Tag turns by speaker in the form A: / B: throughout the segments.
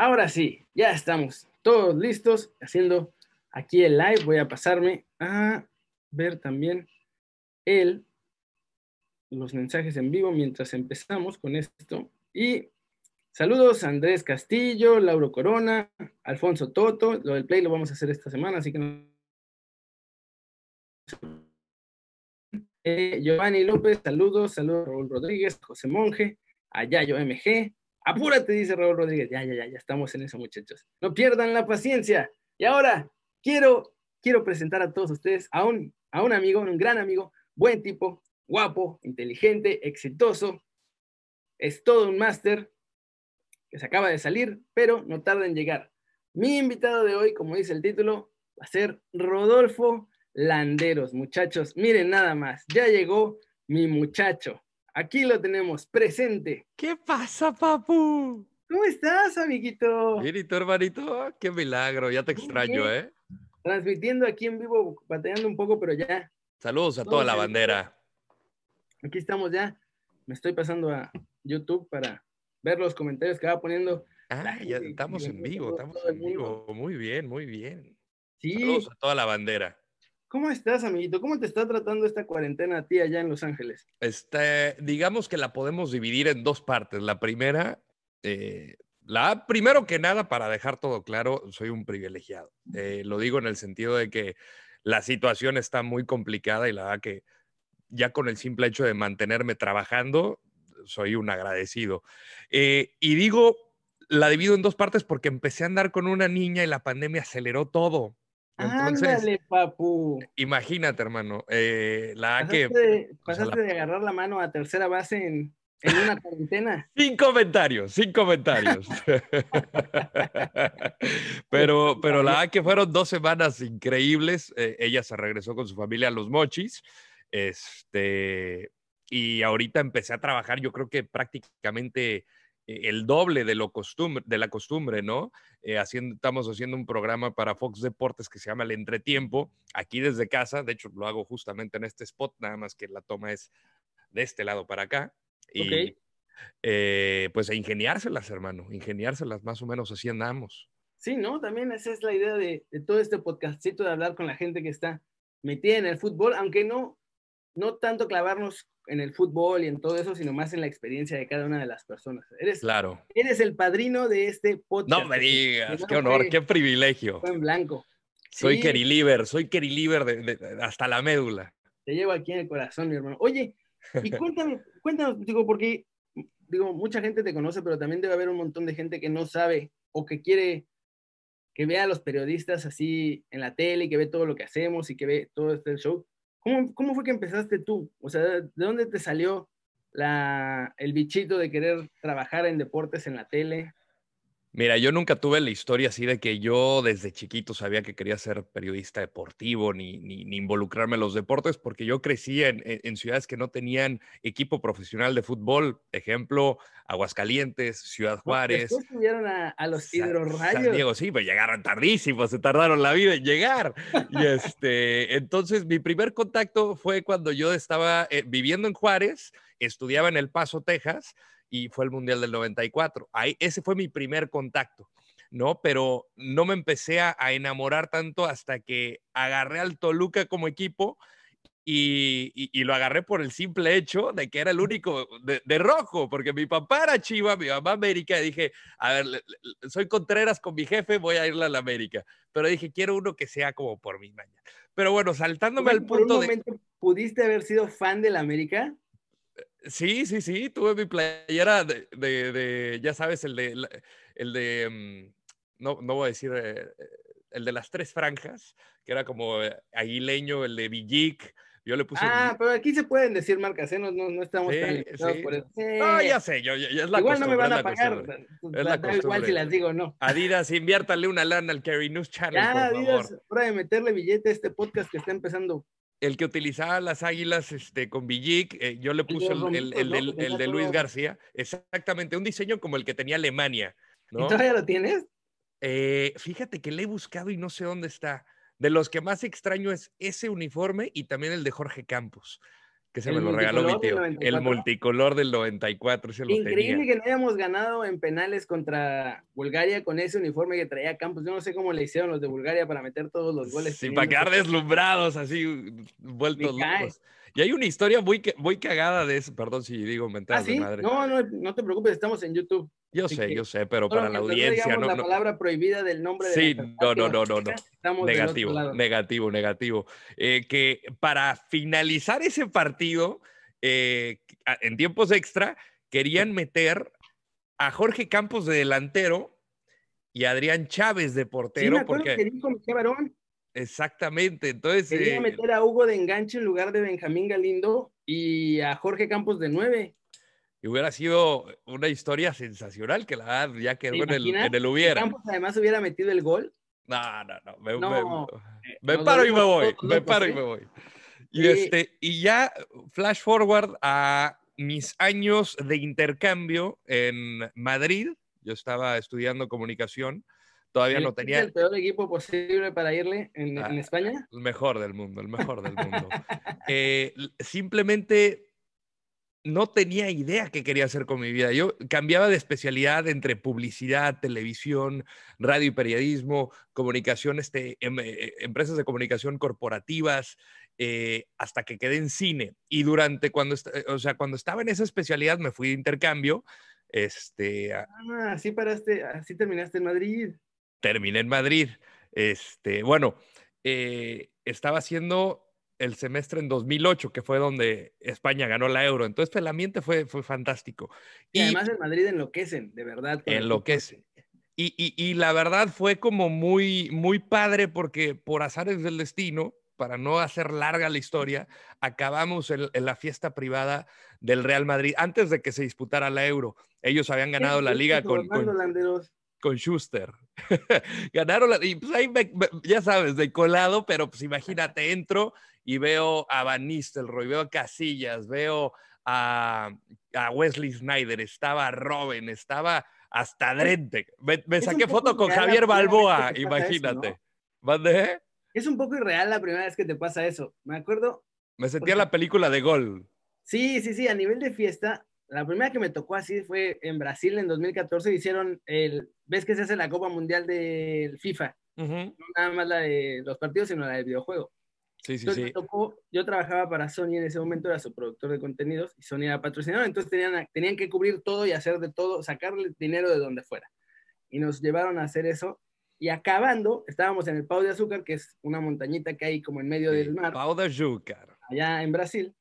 A: Ahora sí, ya estamos todos listos haciendo aquí el live. Voy a pasarme a ver también el, los mensajes en vivo mientras empezamos con esto. Y saludos a Andrés Castillo, Lauro Corona, Alfonso Toto. Lo del play lo vamos a hacer esta semana, así que no. Eh, Giovanni López, saludos, saludos a Raúl Rodríguez, José Monje, a Yayo MG, apúrate, dice Raúl Rodríguez, ya, ya, ya, ya estamos en eso, muchachos. No pierdan la paciencia. Y ahora quiero, quiero presentar a todos ustedes a un, a un amigo, un gran amigo, buen tipo, guapo, inteligente, exitoso, es todo un máster que se acaba de salir, pero no tarda en llegar. Mi invitado de hoy, como dice el título, va a ser Rodolfo Landeros, muchachos. Miren nada más, ya llegó mi muchacho. Aquí lo tenemos, presente.
B: ¿Qué pasa, papu?
A: ¿Cómo estás, amiguito?
B: Bien, ¿y tu hermanito? Qué milagro, ya te extraño, ¿eh?
A: Transmitiendo aquí en vivo, batallando un poco, pero ya.
B: Saludos a toda la bandera.
A: Aquí estamos ya. Me estoy pasando a YouTube para ver los comentarios que va poniendo.
B: Ah, ya estamos en vivo, estamos en vivo. Muy bien, muy bien.
A: Sí.
B: Saludos a toda la bandera.
A: ¿Cómo estás, amiguito? ¿Cómo te está tratando esta cuarentena a ti allá en Los Ángeles?
B: Este, digamos que la podemos dividir en dos partes. La primera, eh, la primero que nada, para dejar todo claro, soy un privilegiado. Eh, lo digo en el sentido de que la situación está muy complicada y la verdad que ya con el simple hecho de mantenerme trabajando, soy un agradecido. Eh, y digo, la divido en dos partes porque empecé a andar con una niña y la pandemia aceleró todo.
A: Entonces, Ándale, papu.
B: Imagínate, hermano. Eh, la
A: pasaste,
B: que.
A: De, pasaste la... de agarrar la mano a tercera base en, en una cuarentena.
B: Sin comentarios, sin comentarios. pero, pero la que fueron dos semanas increíbles. Eh, ella se regresó con su familia a los mochis. Este, y ahorita empecé a trabajar, yo creo que prácticamente el doble de, lo costumbre, de la costumbre, ¿no? Eh, haciendo, estamos haciendo un programa para Fox Deportes que se llama El Entretiempo, aquí desde casa, de hecho lo hago justamente en este spot, nada más que la toma es de este lado para acá. Y eh, pues a ingeniárselas, hermano, ingeniárselas, más o menos así andamos.
A: Sí, ¿no? También esa es la idea de, de todo este podcastito, de hablar con la gente que está metida en el fútbol, aunque no, no tanto clavarnos en el fútbol y en todo eso, sino más en la experiencia de cada una de las personas. Eres,
B: claro.
A: eres el padrino de este podcast.
B: No me digas, qué honor, qué privilegio.
A: Fue en blanco.
B: Soy sí. Kerry soy Kerry Liver de, de, de, hasta la médula.
A: Te llevo aquí en el corazón, mi hermano. Oye, y cuéntame, cuéntanos, digo, porque, digo, mucha gente te conoce, pero también debe haber un montón de gente que no sabe o que quiere que vea a los periodistas así en la tele y que ve todo lo que hacemos y que ve todo este show. ¿Cómo, ¿Cómo, fue que empezaste tú? O sea, ¿de dónde te salió la, el bichito de querer trabajar en deportes en la tele?
B: Mira, yo nunca tuve la historia así de que yo desde chiquito sabía que quería ser periodista deportivo ni, ni, ni involucrarme en los deportes, porque yo crecí en, ciudades que no tenían equipo profesional de fútbol. Ejemplo, Aguascalientes, Ciudad Juárez.
A: Después tuvieron a, a los hidrorrayos.
B: San Diego, sí, pues llegaron tardísimo, se tardaron la vida en llegar. y este, entonces mi primer contacto fue cuando yo estaba eh, viviendo en Juárez, estudiaba en El Paso, Texas y fue el Mundial del 94. Ahí, ese fue mi primer contacto, ¿no? Pero no me empecé a, a enamorar tanto hasta que agarré al Toluca como equipo y, y, y, lo agarré por el simple hecho de que era el único de, de, rojo, porque mi papá era Chiva, mi mamá América, y dije, a ver, le, le, soy Contreras con mi jefe, voy a irle a la América, pero dije, quiero uno que sea como por mi maña. Pero bueno, saltándome al punto
A: ¿Por un momento de... ¿Pudiste haber sido fan de la América?
B: Sí, sí, sí, tuve mi playera de, de, de ya sabes, el de, el de, mm, no, no voy a decir, eh, el de las tres franjas, que era como eh, aguileño, el de Villic, yo le puse.
A: Ah, pero aquí se pueden decir marcas, ¿eh? no, no, no estamos sí, tan
B: sí. por eso. Sí. No, ya sé, yo, ya es la
A: Igual no me van a pagar.
B: Es la
A: da igual si las digo, no.
B: Adidas, inviértale una lana al Carry News Channel.
A: Ya,
B: por
A: Adidas,
B: favor.
A: hora de meterle billete a este podcast que está empezando
B: el que utilizaba las águilas este, con Villic, eh, yo le puse el, el, el, el, el de Luis García, exactamente, un diseño como el que tenía Alemania. ¿no?
A: ¿Y todavía lo tienes?
B: Eh, fíjate que le he buscado y no sé dónde está. De los que más extraño es ese uniforme y también el de Jorge Campos, que se
A: El
B: me lo regaló mi tío. El
A: 94.
B: multicolor del 94, ese lo
A: Increíble
B: tenía.
A: que no hayamos ganado en penales contra Bulgaria con ese uniforme que traía Campos. Yo no sé cómo le hicieron los de Bulgaria para meter todos los goles.
B: Sí,
A: teniendo
B: para quedar deslumbrados, así, vueltos locos. Y hay una historia muy, muy cagada de eso, perdón si digo
A: ¿Ah,
B: mentadas de
A: sí?
B: madre.
A: No, no, no te preocupes, estamos en YouTube.
B: yo
A: así
B: sé,
A: que
B: yo sé, pero para la
A: no
B: audiencia,
A: digamos
B: no,
A: la
B: no-
A: palabra prohibida del nombre de
B: Sí, no, no, no, no, no. Negativo, negativo, negativo. Eh, que para finalizar ese partido, eh, en tiempos extra, querían meter a Jorge Campos de delantero y a Adrián Chávez de
A: Sí,
B: portero,
A: me
B: porque
A: que dijo Barón,
B: exactamente, entonces
A: quería
B: eh,
A: meter a Hugo de enganche en lugar de Benjamín Galindo y a Jorge Campos de nueve.
B: y hubiera sido una historia sensacional que la verdad ya quedó en el, en el hubiera.
A: Campos además hubiera metido el gol.
B: No, no, no. Me,
A: No,
B: me- me paro y me voy. Me paro y
A: ¿eh?
B: me voy. Y,
A: Sí.
B: este, y ya flash forward a mis años de intercambio en Madrid. Yo estaba estudiando comunicación. Todavía no
A: Elegiste
B: tenía
A: el peor equipo posible para irle en, en
B: Ah,
A: España.
B: el mejor del mundo, el mejor del mundo. Eh, simplemente no tenía idea qué quería hacer con mi vida. Yo cambiaba de especialidad entre publicidad, televisión, radio y periodismo, comunicación, este, em- eh, empresas de comunicación corporativas, eh, hasta que quedé en cine. Y durante cuando, eh, o sea, cuando estaba en esa especialidad me fui de intercambio. Este,
A: Ah, así paraste, así terminaste en Madrid.
B: Terminé en Madrid. Este, bueno, eh, estaba haciendo el semestre en 2008, que fue donde España ganó la euro. Entonces, el ambiente fue, fue fantástico.
A: Y, además en Madrid enloquecen, de verdad. con el
B: enloquece. Y, y, y la verdad fue como muy, muy padre porque por azares del destino, para no hacer larga la historia, acabamos en, en la fiesta privada del Real Madrid antes de que se disputara la euro. Ellos habían ganado la
A: ¿Qué
B: liga con, con? Con Schuster. Ganaron la, y pues ahí me- me- ya sabes, de colado, pero pues imagínate, entro y veo a Van Nistelrooy, veo a Casillas, veo a, a Wesley Snyder, estaba Robin, estaba hasta Drente. Me, saqué foto con Javier Balboa,
A: eso,
B: imagínate.
A: ¿no?
B: ¿Mande?
A: Es un poco irreal la primera vez que te pasa eso. Me acuerdo,
B: Me sentía la película de Gol.
A: sí, sí, sí, a nivel de fiesta, la primera que me tocó así fue en Brasil en 2014, hicieron el, ves que se hace la Copa Mundial del FIFA,
B: Ujú.
A: no nada más la de los partidos, sino la del videojuego.
B: Sí, sí,
A: Entonces
B: sí.
A: tocó, yo trabajaba para Sony en ese momento, era su productor de contenidos y Sony era patrocinador, entonces tenían, tenían que cubrir todo y hacer de todo, sacarle dinero de donde fuera. Y nos llevaron a hacer eso. Y acabando, estábamos en el Pau de Azúcar, que es una montañita que hay como en medio del mar,
B: Pau de Júcar.
A: allá en Brasil.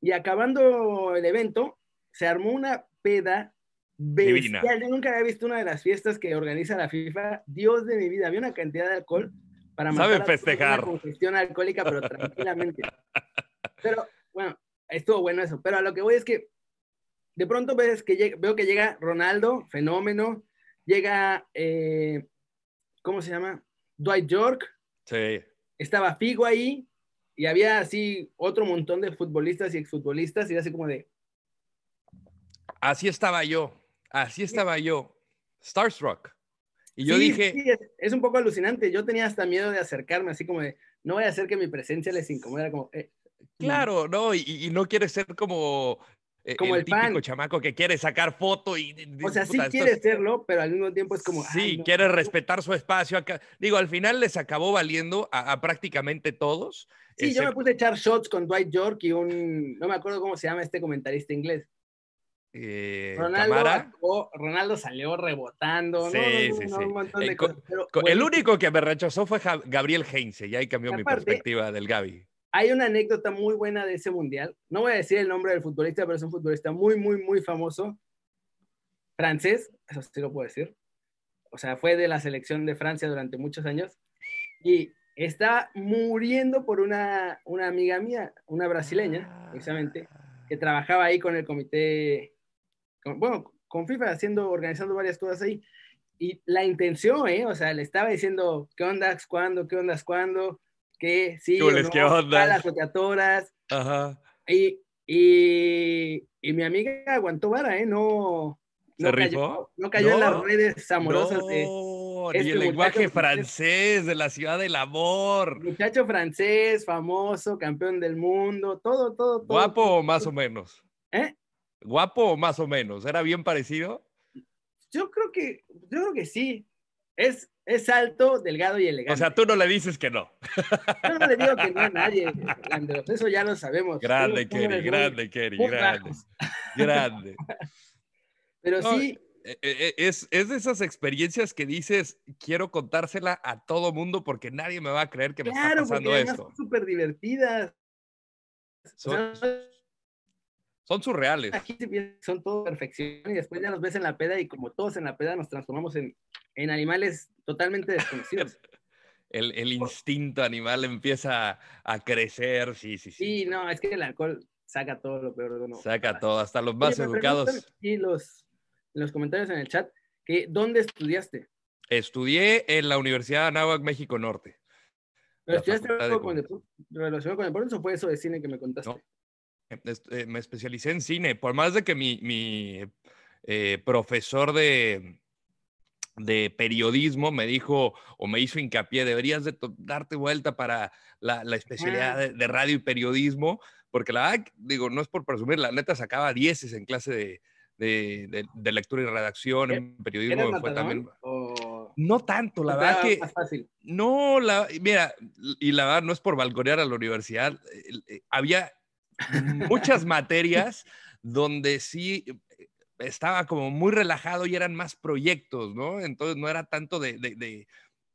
A: Y acabando el evento, se armó una peda
B: Divina.
A: bestial. Yo nunca había visto una de las fiestas que organiza la FIFA. Dios de mi vida, había una cantidad de alcohol para matar
B: festejar.
A: Una congestión alcohólica, pero tranquilamente. Pero bueno, estuvo bueno eso. Pero a lo que voy es que de pronto ves que veo que llega Ronaldo, fenómeno, llega, eh, ¿cómo se llama? Dwight York,
B: Sí.
A: estaba Figo ahí y había así otro montón de futbolistas y exfutbolistas y era así como de,
B: Así estaba yo. Así estaba yo. Starstruck. Y yo
A: Sí,
B: dije,
A: sí, es, es un poco alucinante. Yo tenía hasta miedo de acercarme, así como de, no voy a hacer que mi presencia les incomode. Era como, eh,
B: Claro, ¿no? Y, y no quiere ser como, eh,
A: Como
B: el,
A: el
B: típico chamaco que quiere sacar foto y...
A: O sea, sí
B: puta, esto
A: quiere
B: es-
A: serlo, pero al mismo tiempo es como.
B: Sí,
A: no.
B: quiere respetar su espacio acá. Digo, al final les acabó valiendo a, a prácticamente todos.
A: Sí, yo me puse a echar shots con Dwight York y un. No me acuerdo cómo se llama este comentarista inglés.
B: Eh,
A: Ronaldo,
B: Camara.
A: Ronaldo salió rebotando. no,
B: Sí,
A: no, no,
B: sí,
A: no,
B: sí.
A: Un montón de
B: co-
A: cosas. pero
B: El único que me rechazó fue Gabriel Heinze, y ahí cambió mi perspectiva del Gaby.
A: Hay una anécdota muy buena de ese mundial. No voy a decir el nombre del futbolista, pero es un futbolista muy, muy, muy famoso. Francés, eso sí lo puedo decir. O sea, fue de la selección de Francia durante muchos años. Y estaba muriendo por una, una amiga mía, una brasileña, precisamente, que trabajaba ahí con el comité, con- bueno, con FIFA, haciendo, organizando varias cosas ahí. Y la intención, ¿eh? O sea, le estaba diciendo, ¿qué ondas, cuándo, qué ondas, cuándo? ¿Qué? Sí, o no,
B: ¿qué ondas?
A: a las roteatoras.
B: Ajá.
A: Y, y, y mi amiga aguantó vara, ¿eh? No,
B: ¿Se
A: no
B: rifó?
A: cayó, no cayó en las redes amorosas de. Este
B: y el lenguaje
A: muchacho
B: francés de la ciudad del amor.
A: Muchacho francés, famoso, campeón del mundo, todo, todo, todo.
B: ¿Guapo o más o menos?
A: ¿Eh?
B: ¿Guapo o más o menos? ¿Era bien parecido?
A: Yo creo que, yo creo que sí. Es, es alto, delgado y elegante.
B: O sea, tú no le dices que no.
A: Yo no le digo que no a nadie, Fernando, Eso ya lo sabemos.
B: Grande,
A: números
B: Kerry,
A: muy-
B: grande, Kerry,
A: muy
B: grande. Grande.
A: Pero
B: No,
A: sí,
B: Eh, eh, Es, es de esas experiencias que dices, quiero contársela a todo mundo porque nadie me va a creer que me
A: claro,
B: está pasando
A: porque
B: esto.
A: son súper divertidas. O
B: Son,
A: sea,
B: son surreales.
A: aquí son todo perfección y después ya nos ves en la peda y como todos en la peda nos transformamos en, en animales totalmente desconocidos.
B: El, el instinto animal empieza a, crecer, sí, sí, sí.
A: Sí, no, es que el alcohol saca todo lo peor de uno.
B: Saca todo, hasta los más educados.
A: aquí los, en los comentarios en el chat que ¿dónde estudiaste?
B: Estudié en la Universidad de Anáhuac, México Norte.
A: ¿Pero estudiaste algo con deporte, relacionado con deportes o fue eso de cine que me contaste?
B: No. Es- eh, me especialicé en cine, por más de que mi, mi, eh, profesor de, de periodismo me dijo o me hizo hincapié, deberías de darte vuelta para la, la especialidad de, de radio y periodismo, porque la verdad, digo, no es por presumir, la neta sacaba dieces en clase de, de- lectura y redacción, en
A: ¿Eras
B: periodismo me fue
A: matador
B: también...
A: o
B: No tanto, la verdad que...
A: más fácil?
B: No, la, mira, y la verdad no es por balconear a la universidad, eh, había muchas materias donde sí eh, estaba como muy relajado y eran más proyectos, ¿no? Entonces no era tanto de, de- de-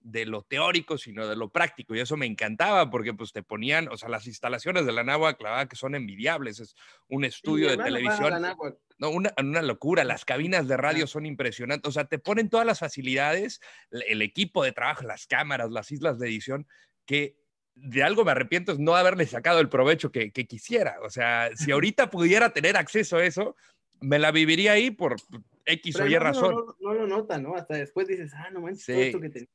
B: de lo teórico, sino de lo práctico, y eso me encantaba porque pues te ponían, o sea, las instalaciones de la Náhuac, la verdad que son envidiables, es un estudio de televisión. No, una, una locura. Las cabinas de radio son impresionantes. O sea, te ponen todas las facilidades, el equipo de trabajo, las cámaras, las islas de edición, que de algo me arrepiento es no haberle sacado el provecho que, que quisiera. O sea, si ahorita pudiera tener acceso a eso, me la viviría ahí por X
A: Pero
B: o Y razón.
A: No, no, no lo nota, ¿no? Hasta después dices, ah, no manches, todo
B: Sí.
A: esto que tenía.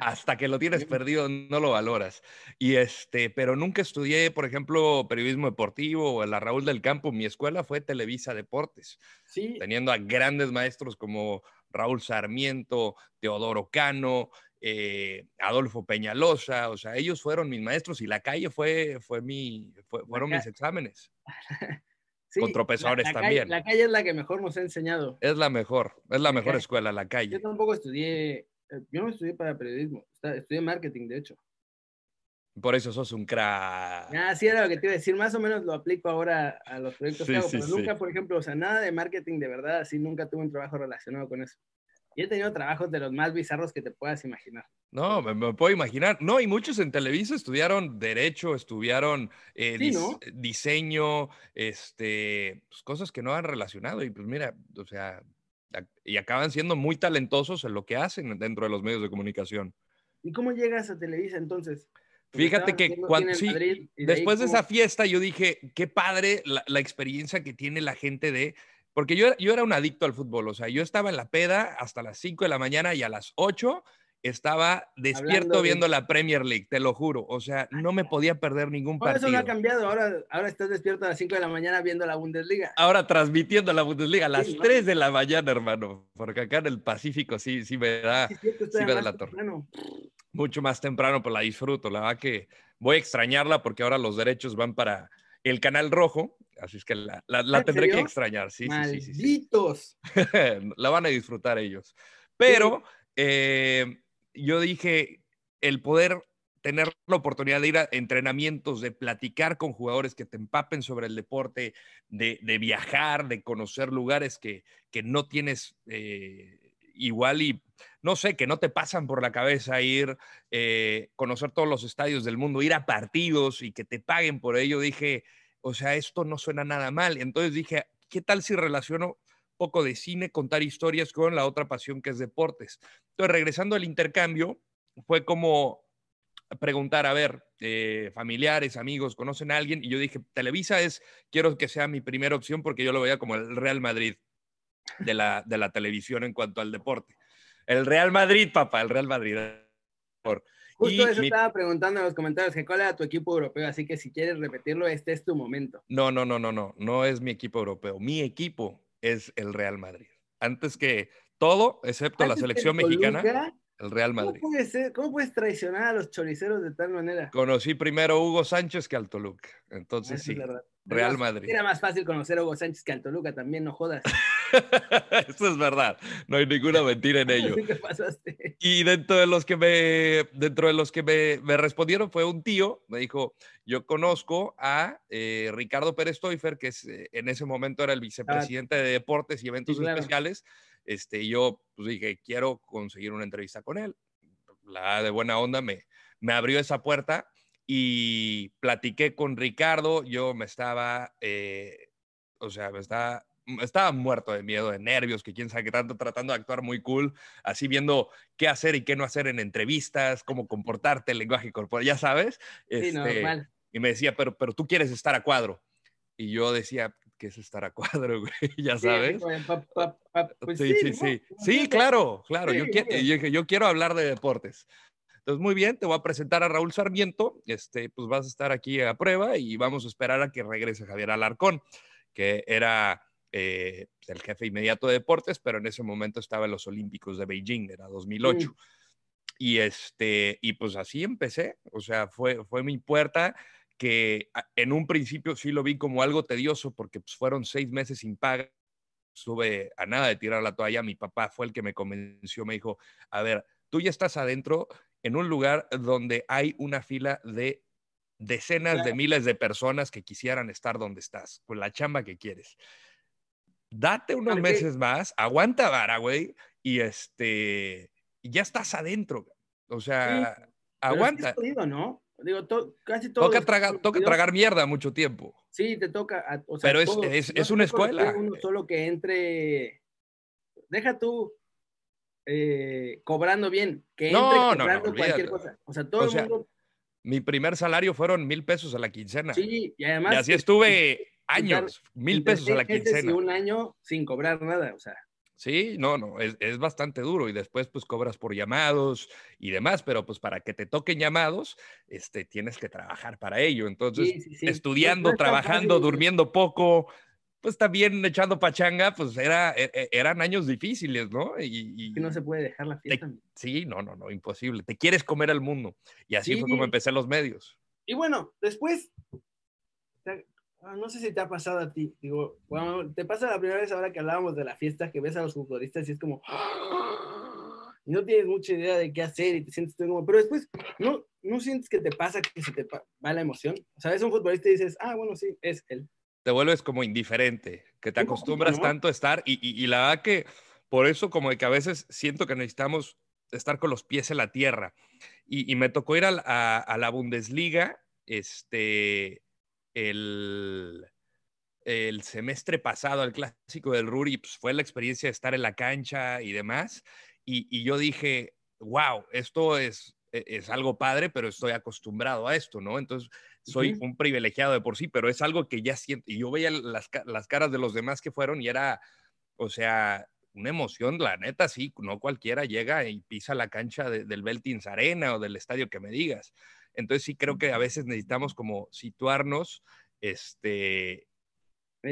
B: Hasta que lo tienes perdido, no lo valoras. Y este, pero nunca estudié, por ejemplo, periodismo deportivo o la Raúl del Campo. Mi escuela fue Televisa Deportes.
A: Sí,
B: teniendo a grandes maestros como Raúl Sarmiento, Teodoro Cano, eh, Adolfo Peñalosa, o sea, ellos fueron mis maestros y la calle fue, fue mi, fue- fueron mis exámenes.
A: sí,
B: con
A: la- la
B: también.
A: Calle, la calle es la que mejor nos ha enseñado.
B: Es la mejor, es la mejor
A: calle.
B: escuela, la
A: Yo
B: calle.
A: tampoco estudié, eh, yo no estudié para periodismo, estudié marketing, de hecho.
B: Por eso sos un crack.
A: Ah, sí, era lo que te iba a decir, más o menos lo aplico ahora a los proyectos
B: Sí,
A: que hago,
B: sí,
A: pero
B: sí.
A: nunca, por ejemplo, o sea, nada de marketing de verdad, así nunca tuve un trabajo relacionado con eso. Y he tenido trabajos de los más bizarros que te puedas imaginar.
B: No, me, me puedo imaginar. No, y muchos en Televisa estudiaron derecho, estudiaron eh,
A: Sí,
B: dis-
A: ¿no?
B: diseño, este, pues, cosas que no han relacionado. Y pues mira, o sea, y acaban siendo muy talentosos en lo que hacen dentro de los medios de comunicación.
A: ¿Y cómo llegas a Televisa entonces? Porque
B: Fíjate que cuando, sí,
A: Madrid, de
B: después de esa fiesta yo dije, qué padre la, la experiencia que tiene la gente de... Porque yo, era- yo era un adicto al fútbol, o sea, yo estaba en la peda hasta las 5 de la mañana y a las 8 estaba despierto
A: de-
B: viendo la Premier League, te lo juro. O sea, no me podía perder ningún
A: Ahora eso
B: partido.
A: no ha cambiado, ahora, ahora estás despierto a las 5 de la mañana viendo la Bundesliga.
B: Ahora transmitiendo la Bundesliga a las
A: Sí, ¿no?
B: 3 de la mañana, hermano, porque acá en el Pacífico sí, sí me da
A: Sí,
B: me da la torre.
A: temprano.
B: mucho más temprano, pero la disfruto. La verdad que voy a extrañarla porque ahora los derechos van para el canal rojo, así es que la, la- la
A: ¿En
B: tendré que extrañar. Sí, sí, sí, sí, sí.
A: Malditos.
B: la van a disfrutar ellos. Pero eh, yo dije, el poder tener la oportunidad de ir a entrenamientos, de platicar con jugadores que te empapen sobre el deporte, de, de viajar, de conocer lugares que, que no tienes eh, igual y, no sé, que no te pasan por la cabeza ir, eh, conocer todos los estadios del mundo, ir a partidos y que te paguen por ello, dije, o sea, esto no suena nada mal. Entonces dije, ¿qué tal si relaciono poco de cine, contar historias con la otra pasión que es deportes? Entonces, regresando al intercambio, fue como preguntar, a ver, eh, familiares, amigos, ¿conocen a alguien? Y yo dije, Televisa es, quiero que sea mi primera opción porque yo lo veía como el Real Madrid de la, de la televisión en cuanto al deporte. El Real Madrid, papá, el Real Madrid.
A: Justo
B: Y
A: eso
B: mi-
A: estaba preguntando en los comentarios, que cuál era tu equipo europeo, así que si quieres repetirlo, este es tu momento.
B: No, no, no, no, no, no es mi equipo europeo. Mi equipo es el Real Madrid. Antes que todo, excepto la
A: Antes que el
B: selección mexicana.
A: Toluca,
B: el Real Madrid.
A: ¿Cómo, puede ser? ¿Cómo puedes traicionar a los choriceros de tal manera?
B: Conocí primero a Hugo Sánchez que al Toluca. Entonces sí, Real Madrid.
A: Era más fácil conocer a Hugo Sánchez que al Toluca también, no jodas.
B: Eso es verdad. No hay ninguna mentira en ello.
A: ¿Qué pasaste?
B: Y dentro de los que me, dentro de los que me, me respondieron fue un tío, me dijo, yo conozco a eh, Ricardo Pérez Toifer, que es, eh, en ese momento era el vicepresidente de deportes y eventos
A: Sí, claro.
B: especiales. Este, y yo pues, dije, quiero conseguir una entrevista con él. La de buena onda me, me abrió esa puerta y platiqué con Ricardo. Yo me estaba, eh, o sea, me estaba, estaba muerto de miedo, de nervios, que quién sabe qué tanto, tratando de actuar muy cool, así viendo qué hacer y qué no hacer en entrevistas, cómo comportarte, el lenguaje corporal, ya sabes.
A: Sí,
B: Este,
A: normal.
B: y me decía, pero, pero tú quieres estar a cuadro. Y yo decía, ¿qué es estar a cuadro, güey? Ya sabes.
A: pues
B: sí, sí, sí. Sí,
A: siempre.
B: claro, claro. Yo, yo yo quiero hablar de deportes. Entonces, muy bien, te voy a presentar a Raúl Sarmiento. Este, pues vas a estar aquí a prueba y vamos a esperar a que regrese Javier Alarcón, que era eh, el jefe inmediato de deportes, pero en ese momento estaba en los Olímpicos de Beijing, era 2008. Y, este, y pues así empecé, o sea, fue, fue mi puerta que en un principio sí lo vi como algo tedioso porque pues, fueron seis meses sin paga. Estuve a nada de tirar la toalla. Mi papá fue el que me convenció, me dijo, a ver, tú ya estás adentro en un lugar donde hay una fila de decenas de miles de personas que quisieran estar donde estás, con la chamba que quieres. Date unos
A: Porque-
B: meses más, aguanta vara, güey, y este, ya estás adentro. O sea,
A: sí
B: aguanta.
A: es jodido, ¿no? Digo, to- casi todo.
B: Toca, tragar, toca tragar mierda mucho tiempo.
A: Sí, te toca. o sea,
B: Pero es-
A: todo.
B: es-
A: No
B: es una escuela.
A: Uno solo que entre. Deja tú eh, cobrando bien, que entre
B: No, no, no,
A: cobrando cualquier cosa. O sea, todo
B: O
A: el
B: sea,
A: mundo.
B: Mi primer salario fueron mil pesos a la quincena.
A: Sí, y
B: y
A: además.
B: así
A: que-
B: estuve años, mil pesos a la quincena.
A: Y un año sin cobrar nada. O sea,
B: Sí, no, no, es, es bastante duro y después pues cobras por llamados y demás, pero pues para que te toquen llamados, este, tienes que trabajar para ello. Entonces,
A: sí, sí, sí.
B: estudiando, trabajando, durmiendo poco, pues también echando pachanga, pues era, e- e- eran años difíciles, ¿no? Y,
A: no se puede dejar la fiesta.
B: sí, no, no, no, imposible. Te quieres comer al mundo. Y así fue como empecé los medios.
A: Y bueno, después, no sé si te ha pasado a ti, digo, cuando te pasa la primera vez ahora que hablábamos de la fiesta, que ves a los futbolistas y es como, y no tienes mucha idea de qué hacer y te sientes como, pero después, ¿no, no sientes que te pasa que se te va la emoción? O sea, ves a un futbolista y dices, ah, bueno, sí, es él.
B: te vuelves como indiferente, que te acostumbras
A: ¿no?
B: tanto a estar y, y- y la verdad que por eso como de que a veces siento que necesitamos estar con los pies en la tierra. Y, y me tocó ir a la Bundesliga este, el, el semestre pasado, al clásico del Ruhr, y pues fue la experiencia de estar en la cancha y demás. Y, y yo dije, wow, esto es, e- es algo padre, pero estoy acostumbrado a esto, ¿no? Entonces, soy un privilegiado de por sí, pero es algo que ya siento. Y yo veía las, las caras de los demás que fueron y era, o sea, una emoción, la neta, sí, no cualquiera llega y pisa la cancha de- del Beltins Arena o del estadio que me digas. Entonces sí creo que a veces necesitamos como situarnos, este,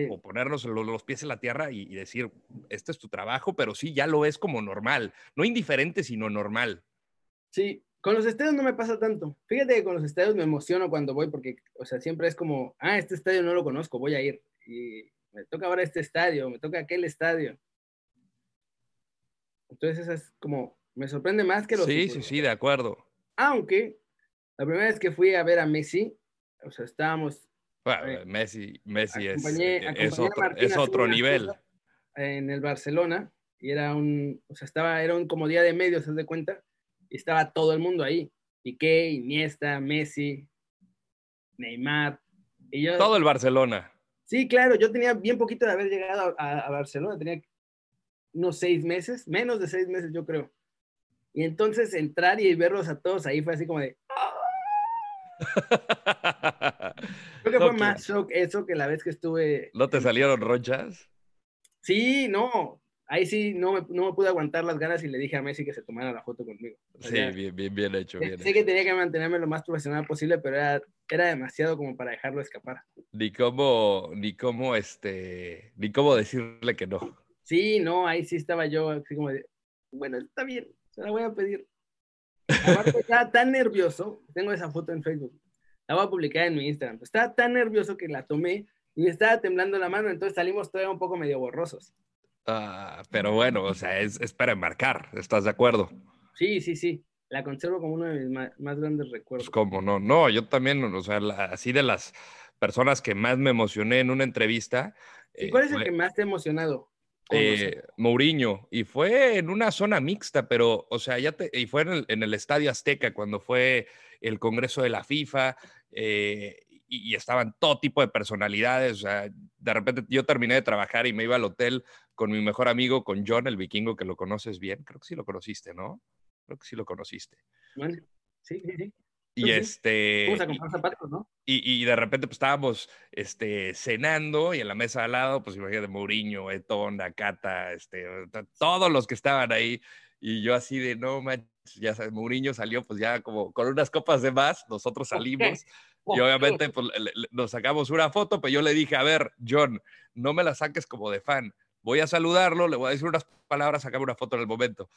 B: o ponernos lo- los, pies en la tierra y, y decir, este es tu trabajo, pero sí ya lo es como normal, no indiferente, sino normal.
A: Sí, con los estadios no me pasa tanto. Fíjate que con los estadios me emociono cuando voy porque, o sea, siempre es como, ah, este estadio no lo conozco, voy a ir. Y me toca ahora este estadio, me toca aquel estadio. Entonces, es como, me sorprende más que los.
B: Sí, sí, sí, de acuerdo.
A: Aunque la primera vez que fui a ver a Messi, o sea, estábamos,
B: Bueno,
A: Eh,
B: Messi, Messi es,
A: acompañé-
B: es
A: acompañé a
B: otro, es otro nivel.
A: en el Barcelona y era un, o sea, estaba, era un como día de medios, ¿se de cuenta? Y estaba todo el mundo ahí. Piqué, Iniesta, Messi, Neymar. Y yo,
B: Todo el Barcelona.
A: Sí, claro, yo tenía bien poquito de haber llegado a, a Barcelona, tenía unos seis meses, menos de seis meses yo creo. Y entonces entrar y verlos a todos ahí fue así como de, creo que fue más shock eso que la vez que estuve.
B: ¿No te salieron ronchas?
A: Sí, no, ahí sí no me, no me pude aguantar las ganas y le dije a Messi que se tomara la foto conmigo. O sea,
B: Sí, bien, bien, bien hecho, bien
A: sé
B: hecho.
A: que tenía que mantenerme lo más profesional posible, pero era, era demasiado como para dejarlo escapar.
B: Ni cómo, ni cómo, este, ni cómo decirle que no.
A: Sí, no, ahí sí estaba yo así como de, bueno, está bien, se la voy a pedir. Aparte, estaba tan nervioso, tengo esa foto en Facebook, la voy a publicar en mi Instagram. Estaba tan nervioso que la tomé y me estaba temblando la mano, entonces salimos todavía un poco medio borrosos.
B: Ah, pero bueno, o sea, es, es para enmarcar, ¿estás de acuerdo?
A: Sí, sí, sí. La conservo como uno de mis más, más grandes recuerdos.
B: Pues como no, no, yo también, o sea, la- así de las personas que más me emocioné en una entrevista.
A: ¿Y
B: eh,
A: cuál es el
B: fue,
A: que más te ha emocionado? Conocer?
B: eh, Mourinho, y fue en una zona mixta, pero, o sea, ya te, y fue en el, en el Estadio Azteca cuando fue el Congreso de la FIFA, eh, y, y estaban todo tipo de personalidades, o sea, de repente yo terminé de trabajar y me iba al hotel con mi mejor amigo, con John, el vikingo, que lo conoces bien, creo que sí lo conociste, ¿no? Creo que sí lo conociste.
A: Bueno, sí, sí, sí.
B: Y
A: Sí, sí.
B: este...
A: Vamos a
B: y-
A: comprar zapatos, ¿no?
B: y, y de repente pues, estábamos este, cenando y en la mesa al lado, pues imagínate, Mourinho, Etón, Nakata, este, todos los que estaban ahí. Y yo así de, no manches, ya sabes, Mourinho salió pues ya como con unas copas de más, nosotros salimos y obviamente pues, le- le- nos sacamos una foto, pero yo le dije, a ver, John, no me la saques como de fan. Voy a saludarlo, le voy a decir unas palabras, sacame una foto en el momento.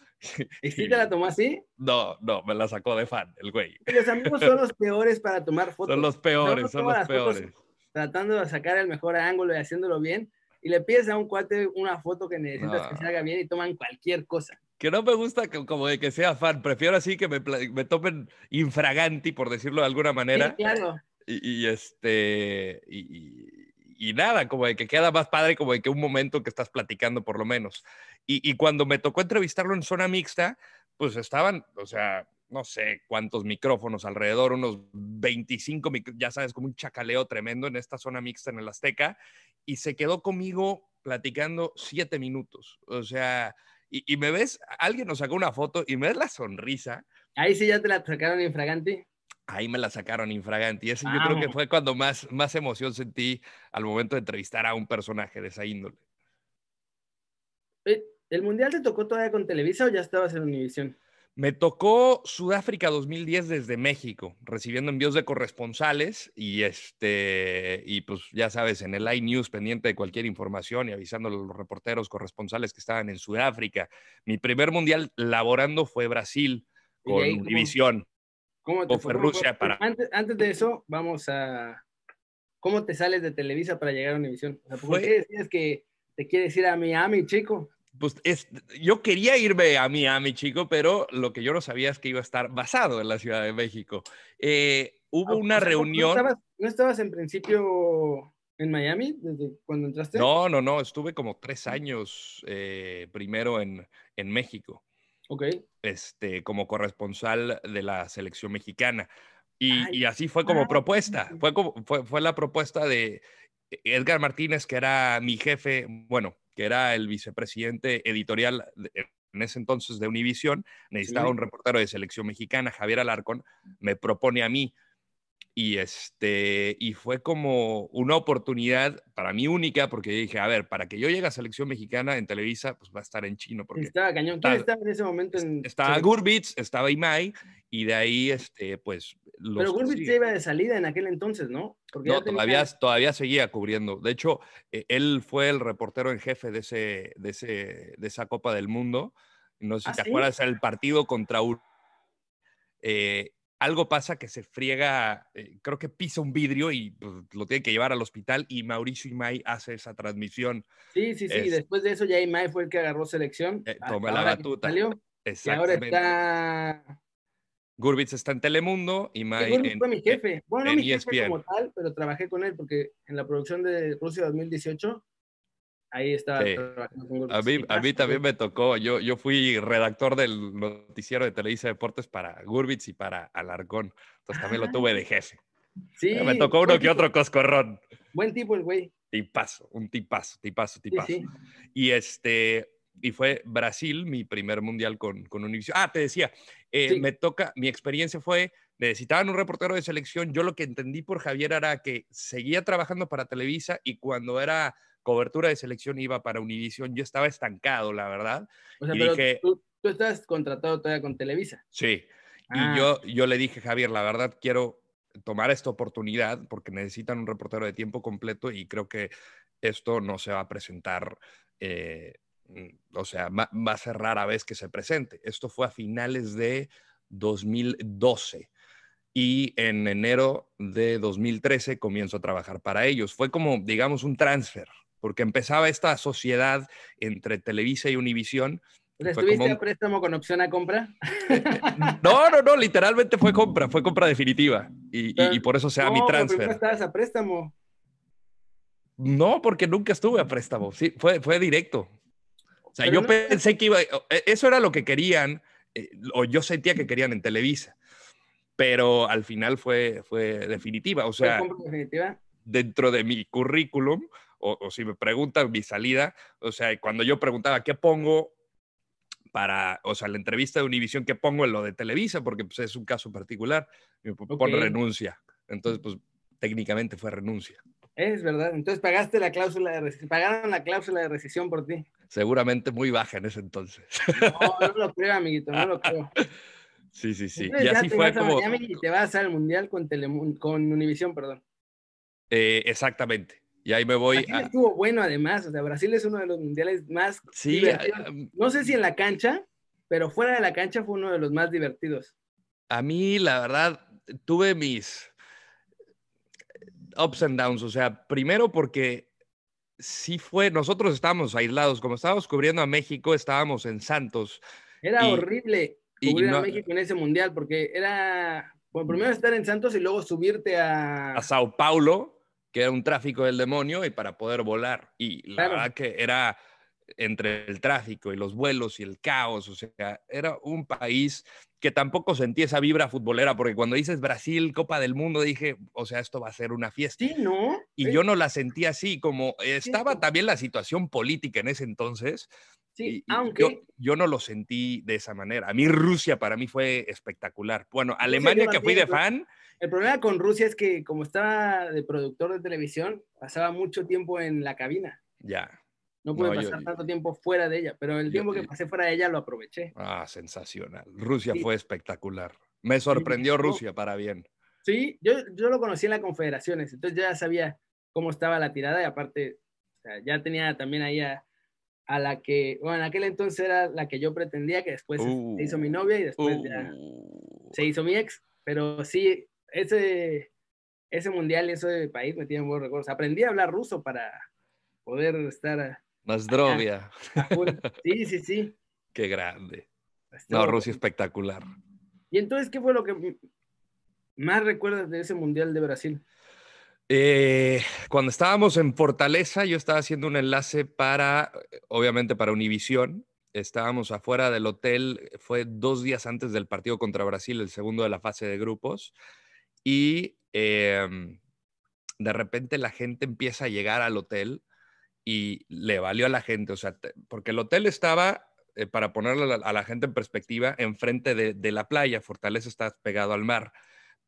A: ¿Y si te la tomó así?
B: No, no, me la sacó de fan, el güey.
A: Los amigos son los peores para tomar fotos.
B: Son los peores, son
A: toma
B: los peores.
A: Tratando de sacar el mejor ángulo y haciéndolo bien. Y le pides a un cuate una foto que necesitas que
B: No.
A: se haga bien y toman cualquier cosa.
B: que no me gusta que- como de que sea fan, prefiero así que me, me tomen infraganti, por decirlo de alguna manera,
A: Sí, claro.
B: y, y este, y, y- y nada, como de que queda más padre, como de que un momento que estás platicando por lo menos. Y, cuando me tocó entrevistarlo en zona mixta, pues estaban, o sea, no sé cuántos micrófonos alrededor, unos 25, mic- ya sabes, como un chacaleo tremendo en esta zona mixta en el Azteca, y se quedó conmigo platicando siete minutos. O sea, y, y me ves, alguien nos sacó una foto y me ves la sonrisa.
A: Ahí sí ya te la sacaron infraganti.
B: Ahí me la sacaron infraganti. Y ese yo creo que
A: Vamos.
B: fue cuando más, más emoción sentí al momento de entrevistar a un personaje de esa índole.
A: Eh, ¿El mundial te tocó todavía con Televisa o ya estabas en Univisión?
B: Me tocó Sudáfrica 2010 desde México, recibiendo envíos de corresponsales y este y pues ya sabes, en el iNews pendiente de cualquier información y avisando a los reporteros corresponsales que estaban en Sudáfrica. Mi primer mundial laborando fue Brasil
A: ¿Y
B: con
A: ahí cómo-. ¿Cómo
B: O fue Rusia para-
A: Antes, antes de eso, vamos a... ¿Cómo te sales de Televisa para llegar a Univisión? O sea, ¿Por qué decías que te quieres ir a Miami, chico?
B: Pues es, yo quería irme a Miami, chico, pero lo que yo no sabía es que iba a estar basado en la Ciudad de México. Eh, hubo
A: O
B: una
A: sea, ¿no
B: reunión.
A: estabas, ¿No estabas en principio en Miami desde cuando entraste?
B: No, no, no, estuve como tres años eh, primero en, en México,
A: Ok.
B: este, como corresponsal de la selección mexicana. Y,
A: Ay,
B: y así fue como propuesta, fue, como, fue, fue la propuesta de Edgar Martínez, que era mi jefe, bueno, que era el vicepresidente editorial de- en ese entonces de Univisión, necesitaba
A: Sí.
B: un reportero de selección mexicana, Javier Alarcón, me propone a mí y este y fue como una oportunidad para mí única porque dije a ver para que yo llegue a selección mexicana en Televisa pues va a estar en chino porque
A: Estaba cañón. ¿Quién
B: Estaba-
A: en ese momento en
B: estaba? Gurbitz estaba Imai y de ahí este pues los
A: Pero Gurbitz ya iba de salida en aquel entonces, ¿no? Porque
B: no
A: ya tenía-
B: todavía todavía seguía cubriendo de hecho eh, él fue el reportero en jefe de ese de ese de esa Copa del Mundo no sé si
A: ¿Ah,
B: te
A: sí?
B: acuerdas el partido contra eh, algo pasa que se friega, eh, creo que pisa un vidrio y pues, lo tiene que llevar al hospital y Mauricio Imay hace esa transmisión.
A: Sí, sí, sí.
B: Es-
A: Después de eso ya Imai fue el que agarró selección.
B: Eh, toma la batuta.
A: Salió, y ahora
B: Exactamente.
A: está...
B: Gurbitz está en Telemundo,
A: Sí,
B: Imay
A: Gurbitz
B: en,
A: fue mi jefe. Bueno, no
B: E
A: mi jefe
B: ESPN.
A: como tal, pero trabajé con él porque en la producción de Rusia 2018, ahí estaba
B: Sí. A mí, a mí también me tocó, yo, yo fui redactor del noticiero de Televisa Deportes para Gurbitz y para Alarcón, entonces también lo
A: Ah.
B: tuve de jefe.
A: Sí,
B: me tocó uno que
A: tipo,
B: otro coscorrón.
A: Buen tipo el güey.
B: Tipazo, un tipazo, tipazo,
A: Sí,
B: tipazo.
A: sí.
B: Y este, y fue Brasil, mi primer mundial con, con Univision. Ah, te decía, eh,
A: Sí.
B: me toca, mi experiencia fue, necesitaban un reportero de selección. Yo lo que entendí por Javier era que seguía trabajando para Televisa y cuando era cobertura de selección iba para Univision. Yo estaba estancado, la verdad.
A: O sea,
B: Y
A: pero
B: dije-
A: tú, tú estás contratado todavía con Televisa.
B: Sí.
A: Ah.
B: Y yo, yo le dije, Javier, la verdad quiero tomar esta oportunidad porque necesitan un reportero de tiempo completo y creo que esto no se va a presentar, eh, mm, o sea, va, va a ser rara vez que se presente. Esto fue a finales de 2012 y en enero de 2013 comienzo a trabajar para ellos. Fue como, digamos, un transfer, porque empezaba esta sociedad entre Televisa y Univisión.
A: ¿Estuviste a préstamo con opción a compra?
B: no, no, no, literalmente fue compra, fue compra definitiva y, por eso se da mi transfer.
A: No estabas a préstamo.
B: No, porque nunca estuve a préstamo, sí, fue, fue directo. O sea, yo pensé que iba, e, eso era lo que querían, eh, o yo sentía que querían en Televisa pero al final fue, fue definitiva. O sea,
A: definitiva?
B: dentro de mi currículum, o, si me preguntan mi salida, o sea, cuando yo preguntaba qué pongo para, o sea, la entrevista de Univision, qué pongo en lo de Televisa, porque pues, es un caso particular, me pone renuncia. Entonces, pues técnicamente fue renuncia.
A: Es verdad. Entonces pagaste la cláusula de rescisión, pagaron la cláusula de rescisión por ti.
B: Seguramente muy baja en ese entonces.
A: No, no lo creo, amiguito, no lo creo.
B: Sí, sí, sí. y así fue como.
A: y te vas al mundial con, con Univision, perdón.
B: Eh, exactamente. Y ahí me voy.
A: Brasil estuvo bueno, además. O sea, Brasil es uno de los mundiales más.
B: Sí.
A: no sé si en la cancha, pero fuera de la cancha fue uno de los más divertidos.
B: A mí, la verdad, tuve mis ups and downs. O sea, primero porque sí fue. Nosotros estábamos aislados. Como estábamos cubriendo a México, estábamos en Santos.
A: Era horrible cubrir a México en ese mundial, porque era, bueno, primero estar en Santos y luego subirte a...
B: A Sao Paulo, que era un tráfico del demonio, y para poder volar. Y la verdad que era entre el tráfico y los vuelos y el caos, o sea, era un país que tampoco sentí esa vibra futbolera, porque cuando dices Brasil, Copa del Mundo, dije, o sea, esto va a ser una fiesta.
A: Sí, ¿no?
B: Y yo no la sentí así, como estaba también la situación política en ese entonces,
A: Sí, aunque...
B: Yo, no lo sentí de esa manera. A mí Rusia para mí fue espectacular. Bueno, Alemania que fui de fan...
A: El problema con Rusia es que como estaba de productor de televisión, pasaba mucho tiempo en la cabina.
B: Ya.
A: No pude pasar tanto tiempo fuera de ella, pero el tiempo que pasé fuera de ella lo aproveché.
B: Ah, sensacional. Rusia fue espectacular. Me sorprendió Rusia para bien.
A: Sí, yo, yo lo conocí en las confederaciones, entonces ya sabía cómo estaba la tirada y aparte, ya tenía también ahí a, a la que, bueno, en aquel entonces era la que yo pretendía, que después se hizo mi novia y después ya uh. se hizo mi ex, pero sí, ese, ese mundial y ese país me tiene buenos recuerdos. Aprendí a hablar ruso para poder estar...
B: Más drobia.
A: Sí, sí, sí.
B: Qué grande. No, Rusia espectacular.
A: ¿Y entonces qué fue lo que más recuerdas de ese mundial de Brasil?
B: Eh, cuando estábamos en Fortaleza, yo estaba haciendo un enlace para, obviamente, para Univisión. Estábamos afuera del hotel, fue dos días antes del partido contra Brasil, el segundo de la fase de grupos. Y em, de repente la gente empieza a llegar al hotel y le valió a la gente, o sea, porque el hotel estaba, eh, para ponerle a la, gente en perspectiva, enfrente de, de la playa, Fortaleza está pegado al mar,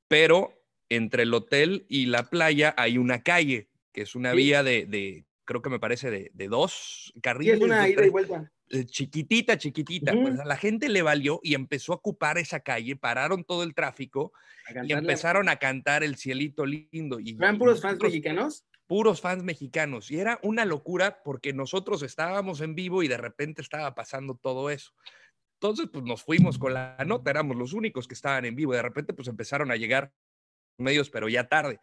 B: pero entre el hotel y la playa hay una calle, que es una vía de, creo que me parece, de, dos carriles.
A: Sí, es una ida y vuelta.
B: Eh, chiquitita, chiquitita. Pues a la gente le valió y empezó a ocupar esa calle, pararon todo el tráfico y empezaron a cantar El Cielito Lindo. Y,
A: ¿Eran puros fans mexicanos?
B: Puros fans mexicanos. Y era una locura porque nosotros estábamos en vivo y de repente estaba pasando todo eso. Entonces, pues nos fuimos con la nota, éramos los únicos que estaban en vivo. De repente, pues empezaron a llegar medios, pero ya tarde.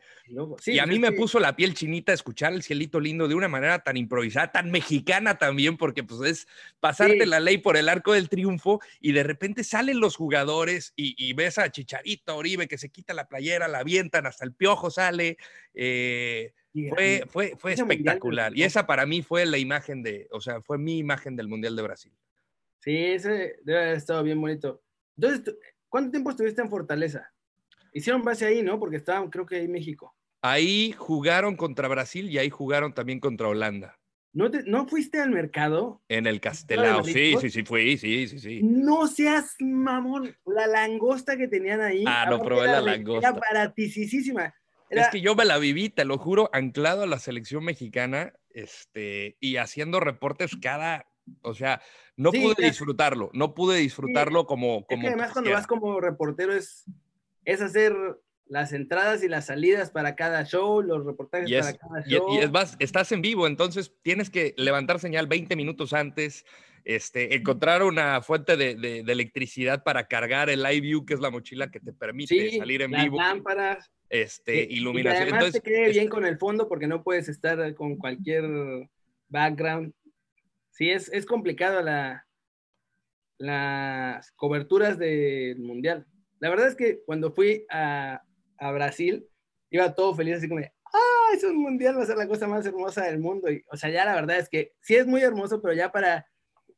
B: y a mí me puso la piel chinita escuchar el cielito lindo de una manera tan improvisada, tan mexicana también, porque pues es pasarte la ley por el arco del triunfo y de repente salen los jugadores y, ves a Chicharito, Oribe, que se quita la playera, la avientan, hasta el piojo sale. Eh, fue, fue, fue espectacular. Y esa para mí fue la imagen de, o sea, fue mi imagen del Mundial de Brasil.
A: Sí, ese debe haber estado bien bonito. Entonces, ¿cuánto tiempo estuviste en Fortaleza? Hicieron base ahí, ¿no? Porque estaban, creo que ahí México.
B: Ahí jugaron contra Brasil y ahí jugaron también contra Holanda.
A: ¿No, ¿No fuiste al mercado?
B: En el Castelao, sí, sí, sí, fui, sí, sí, sí.
A: No seas mamón, la langosta que tenían ahí.
B: Ah, no probé la langosta.
A: Era baratísima.
B: Es que yo me la viví, te lo juro, anclado a la selección mexicana este, y haciendo reportes cada, o sea, no pude disfrutarlo, no pude disfrutarlo como... como
A: además cuando vas como reportero es es hacer las entradas y las salidas para cada show, los reportajes para cada show.
B: Y, es más, estás en vivo, entonces tienes que levantar señal 20 minutos antes, este, encontrar una fuente de, de- de electricidad para cargar el iView, que es la mochila que te permite
A: Sí,
B: salir en
A: las
B: vivo,
A: lámparas.
B: este,
A: y que
B: iluminación.
A: además
B: Entonces,
A: te quede
B: es-
A: bien con el fondo porque no puedes estar con cualquier background. Sí, es, es complicado la, las coberturas del mundial. La verdad es que cuando fui a, a Brasil, iba todo feliz, así como de, ¡ah! Es un mundial, va a ser la cosa más hermosa del mundo. Y, o sea, ya la verdad es que sí es muy hermoso, pero ya para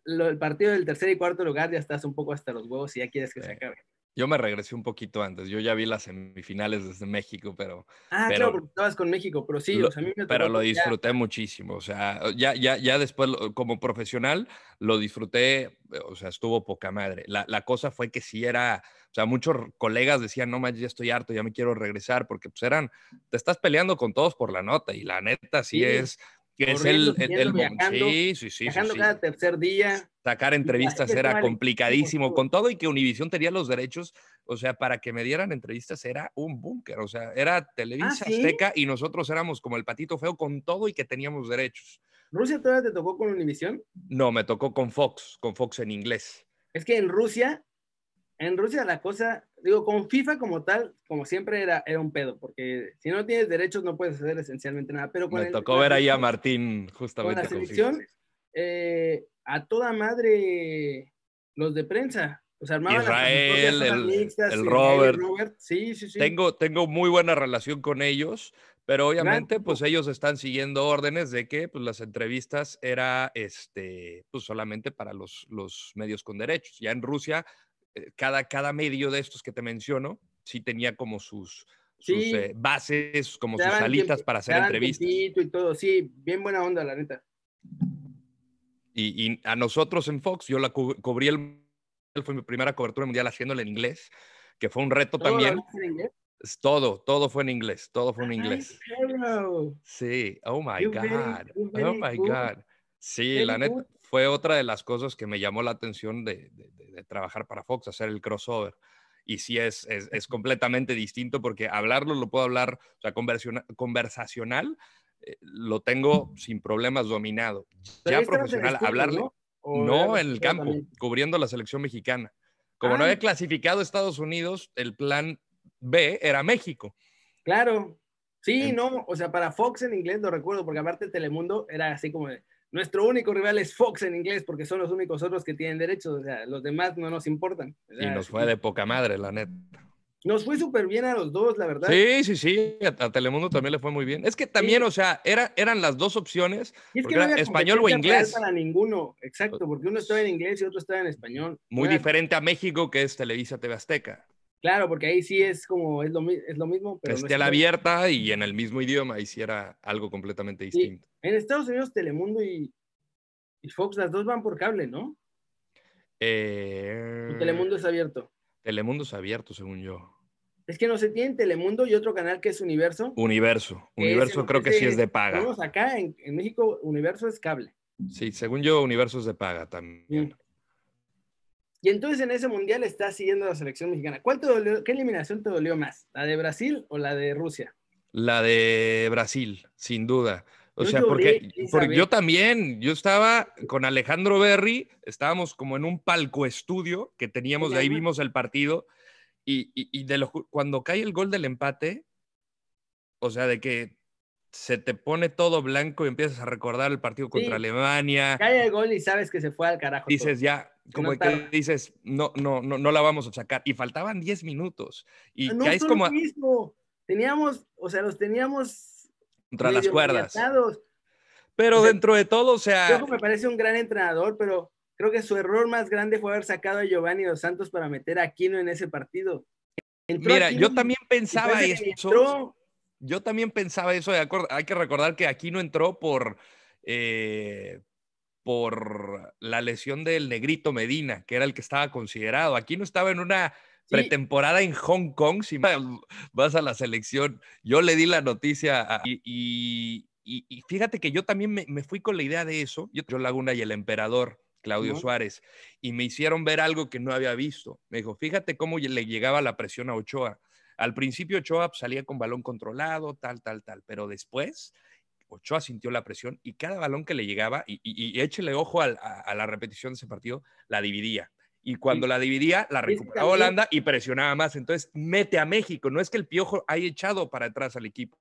A: lo- el partido del tercer y cuarto lugar ya estás un poco hasta los huevos y ya quieres que se acabe.
B: Yo me regresé un poquito antes. Yo ya vi las semifinales desde México, pero
A: Ah,
B: Pero-
A: claro, porque estabas con México, pero sí,
B: Lo-
A: o sea, a mí me
B: pero lo
A: ya-
B: disfruté muchísimo. O sea, ya, ya, ya después, como profesional, lo disfruté, eh, o sea, estuvo poca madre. La, la cosa fue que sí era, o sea, muchos colegas decían, no manches, ya estoy harto, ya me quiero regresar, porque pues eran, te estás peleando con todos por la nota, y la neta sí,
A: Sí,
B: es, que es el, el, el
A: viajando,
B: sí, sí, sí, sí,
A: viajando
B: sí.
A: cada tercer día.
B: Sacar entrevistas era complicadísimo, con todo y que Univision tenía los derechos, o sea, para que me dieran entrevistas era un búnker, o sea, era Televisa
A: Ah, ¿sí?
B: Azteca y nosotros éramos como el patito feo con todo y que teníamos derechos.
A: ¿Rusia todavía te tocó con Univision?
B: No, me tocó con Fox, con Fox en inglés.
A: Es que en Rusia, en Rusia la cosa, digo, con FIFA como tal, como siempre era, era un pedo, porque si no tienes derechos no puedes hacer esencialmente nada. Pero con
B: Me
A: el-
B: tocó
A: la
B: ver ahí a Martín
A: Con
B: justamente
A: la
B: con
A: selección,
B: FIFA.
A: eh, a toda madre los de prensa. O sea, armaban
B: Israel,
A: propias zonas
B: el-
A: mixtas,
B: el Robert.
A: Sí, sí, sí.
B: Tengo, tengo muy buena relación con ellos, pero obviamente pues ellos están siguiendo órdenes de que pues las entrevistas era este pues solamente para los, los medios con derechos. Ya en Rusia eh, cada, cada medio de estos que te menciono sí tenía como sus, sus
A: Sí.
B: eh, bases, como sus salitas
A: tiempo-
B: para hacer entrevistas.
A: y todo, sí, bien buena onda, la neta.
B: Y, y a nosotros en Fox, yo la cu- cubrí el fue mi primera cobertura mundial haciéndola en inglés, que fue un reto
A: ¿Todo lo
B: también. Todo, todo fue en inglés, todo fue en inglés. Sí, oh my God, oh my. God. Sí, la neta, fue otra de las cosas que me llamó la atención de, de- de- trabajar para Fox, hacer el crossover. Y sí, es, es, es completamente distinto porque hablarlo lo puedo hablar, o sea, conversacional, eh, lo tengo sin problemas dominado. Ya profesional,
A: estudio,
B: hablarle,
A: ¿no? ¿O
B: no
A: era
B: en el campo,
A: también?
B: cubriendo la selección mexicana. Como no
A: Ah.
B: había clasificado a Estados Unidos, el plan B era México.
A: Claro. Sí,
B: En-
A: no, o sea, para Fox en inglés lo recuerdo, porque aparte Telemundo era así como de, nuestro único rival es Fox en inglés, porque son los únicos otros que tienen derechos, o sea, los demás no nos importan. O
B: Y nos fue de poca madre, la neta.
A: Nos fue súper bien a los dos, la verdad.
B: Sí, sí, sí, a, a Telemundo también le fue muy bien. Es que también, o sea, era, eran las dos opciones,
A: Y es que no
B: era
A: había
B: español o inglés.
A: Para ninguno, exacto, porque uno estaba en inglés y otro estaba en español.
B: muy
A: Era-
B: diferente a México, que es Televisa TV Azteca.
A: Claro, porque ahí sí es como, es lo, es lo mismo, pero no es
B: abierta y en el mismo idioma, ahí sí era algo completamente
A: Sí.
B: distinto.
A: En Estados Unidos, Telemundo y, y Fox, las dos van por cable, ¿no?
B: Eh,
A: Y Telemundo es abierto.
B: Telemundo es abierto, según yo.
A: Es que no se tiene Telemundo y otro canal que es Universo.
B: Universo. Universo creo que sí es de paga.
A: Vamos acá en, en México, Universo es cable.
B: Sí, según yo, Universo es de paga también.
A: Mm. Y entonces en ese mundial está siguiendo la selección mexicana. ¿Cuál te dolió, ¿Qué eliminación te dolió más? ¿La de Brasil o la de Rusia?
B: La de Brasil, sin duda. O
A: Yo
B: sea, porque, porque yo también, yo estaba con Alejandro Berry, estábamos como en un palco estudio que teníamos, de ahí vimos el partido, y, y- y de lo, cuando cae el gol del empate, o sea, de que se te pone todo blanco y empiezas a recordar el partido contra
A: Sí.
B: Alemania,
A: Cae el gol y sabes que se fue al carajo. todo.
B: dices ya, como
A: no
B: que dices, no, no, no, no la vamos a sacar, y faltaban 10 minutos, y
A: no
B: caes como
A: mismo. Teníamos, o sea, los teníamos
B: contra las cuerdas. Pero
A: o sea,
B: dentro de todo, o sea...
A: Me parece un gran entrenador, pero creo que su error más grande fue haber sacado a Giovanni Dos Santos para meter a Aquino en ese partido. Entró
B: Mira,
A: Aquino
B: yo también pensaba eso.
A: entró-
B: Yo también pensaba eso. de acuerdo, Hay que recordar que aquí no entró por, eh, por la lesión del Negrito Medina, que era el que estaba considerado. Aquí no estaba en una. Pretemporada en Hong Kong. Si vas a la selección, yo le di la noticia a- y, y- y- y fíjate que yo también me, me fui con la idea de eso. Yo, Laguna y el emperador. Claudio. Suárez, y me hicieron ver algo que no había visto. Me dijo, fíjate cómo le llegaba la presión a Ochoa. Al principio Ochoa pues, salía con balón controlado, tal, tal, tal, pero después Ochoa sintió la presión y cada balón que le llegaba, y, y, échele ojo a, la repetición de ese partido, la dividía. Y cuando la dividía, la recuperaba Holanda y presionaba más. Entonces, mete a México. No es que el Piojo haya echado para atrás al equipo.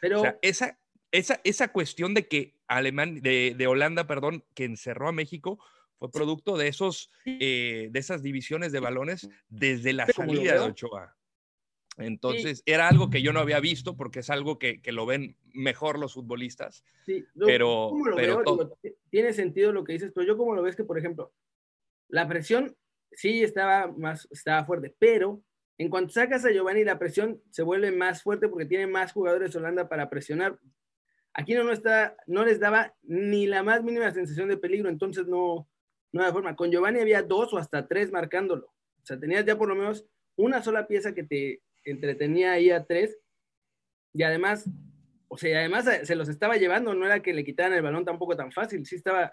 B: Pero, o sea, esa, esa, esa cuestión de que Alemán, de, de Holanda, perdón, que encerró a México, fue producto de, esos, eh, de esas divisiones de balones desde la salida de Ochoa. Entonces, era algo que yo no había visto porque es algo que, que lo ven mejor los futbolistas. Sí, pero, pero
A: tiene sentido lo que dices, pero yo como lo ves que, por ejemplo, la presión sí estaba más, estaba fuerte, pero en cuanto sacas a Giovanni, la presión se vuelve más fuerte porque tiene más jugadores Holanda para presionar. Aquí no, no, está, no les daba ni la más mínima sensación de peligro, entonces no, no había forma. Con Giovanni había dos o hasta tres marcándolo. O sea, tenías ya por lo menos una sola pieza que te entretenía ahí a tres. Y además, o sea, además se los estaba llevando, no era que le quitaran el balón tampoco tan fácil. Sí estaba.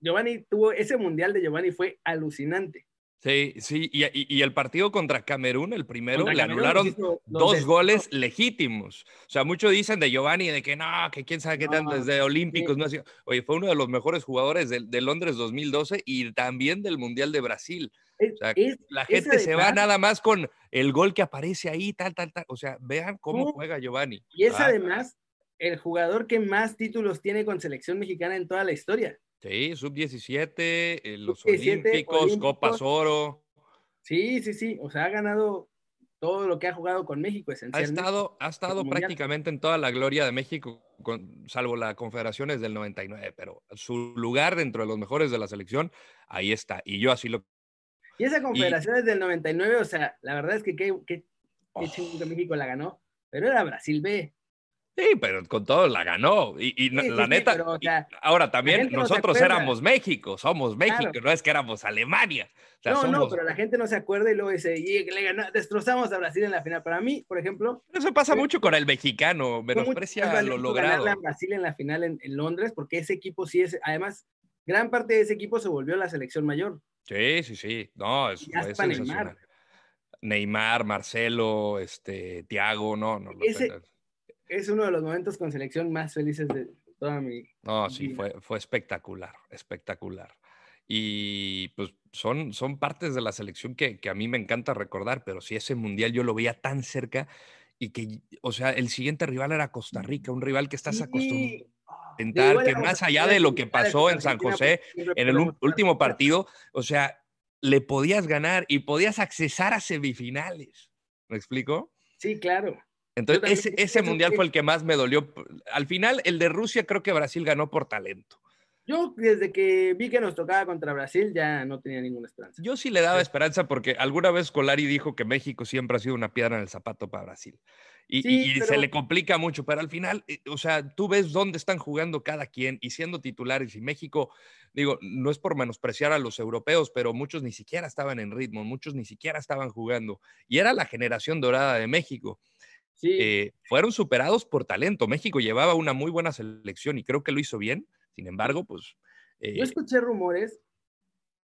A: Giovanni tuvo ese mundial de Giovanni fue alucinante.
B: Sí, sí, y, el partido contra Camerún, el primero, le anularon dos goles legítimos. O sea, muchos dicen de Giovanni de que no, que quién sabe qué tan desde Olímpicos. No, oye, fue uno de los mejores jugadores de, Londres 2012 y también del Mundial de Brasil. o sea, la gente se va nada más con el gol que aparece ahí, tal, tal, tal. O sea, vean cómo juega Giovanni.
A: Y es además el jugador que más títulos tiene con selección mexicana en toda la historia.
B: Sí, sub-17, eh, los olímpicos, Copas Oro.
A: Sí, sí, sí. O sea, ha ganado todo lo que ha jugado con México, esencialmente.
B: Ha estado, ha estado prácticamente en toda la gloria de México, salvo la Confederaciones del 99, pero su lugar dentro de los mejores de la selección, ahí está. Y yo así lo.
A: Y esa Confederaciones del 99, o sea, la verdad es que qué, qué, qué México la ganó, pero era Brasil B.
B: Sí, pero con todo la ganó. Y, la neta, ahora también nosotros éramos México, somos México, no es que éramos Alemania.
A: no, no, pero la gente no se acuerda y luego dice, y le ganó, destrozamos a Brasil en la final. Para mí, por ejemplo.
B: Eso pasa mucho con el mexicano, menosprecia lo logrado.
A: a Brasil en la final en, Londres, porque ese equipo sí es, además, gran parte de ese equipo se volvió la selección mayor.
B: Sí, sí, sí. No, es, es Neymar. Neymar, Marcelo, este, Tiago, no, no.
A: Ese, es uno de los momentos con selección más felices de toda mi.
B: No, sí, fue, fue espectacular, espectacular. Y pues son, son partes de la selección que, que, a mí me encanta recordar, pero si ese mundial yo lo veía tan cerca y que, o sea, el siguiente rival era Costa Rica, un rival que estás acostumbrado a intentar, que más allá de lo que pasó en San José en el último partido, o sea, le podías ganar y podías accesar a semifinales. ¿Me explico?
A: Sí, claro.
B: Entonces, ese, ese mundial fue el que más me dolió. Al final, el de Rusia creo que Brasil ganó por talento.
A: Yo desde que vi que nos tocaba contra Brasil ya no tenía ninguna esperanza.
B: Yo sí le daba esperanza porque alguna vez Colari dijo que México siempre ha sido una piedra en el zapato para Brasil. Y, se le complica mucho, pero al final, eh, o sea, tú ves dónde están jugando cada quien y siendo titulares. Y México, digo, no es por menospreciar a los europeos, pero muchos ni siquiera estaban en ritmo, muchos ni siquiera estaban jugando. Y era la generación dorada de México. Eh, fueron superados por talento. México llevaba una muy buena selección y creo que lo hizo bien. Sin embargo, pues...
A: Yo eh, escuché rumores.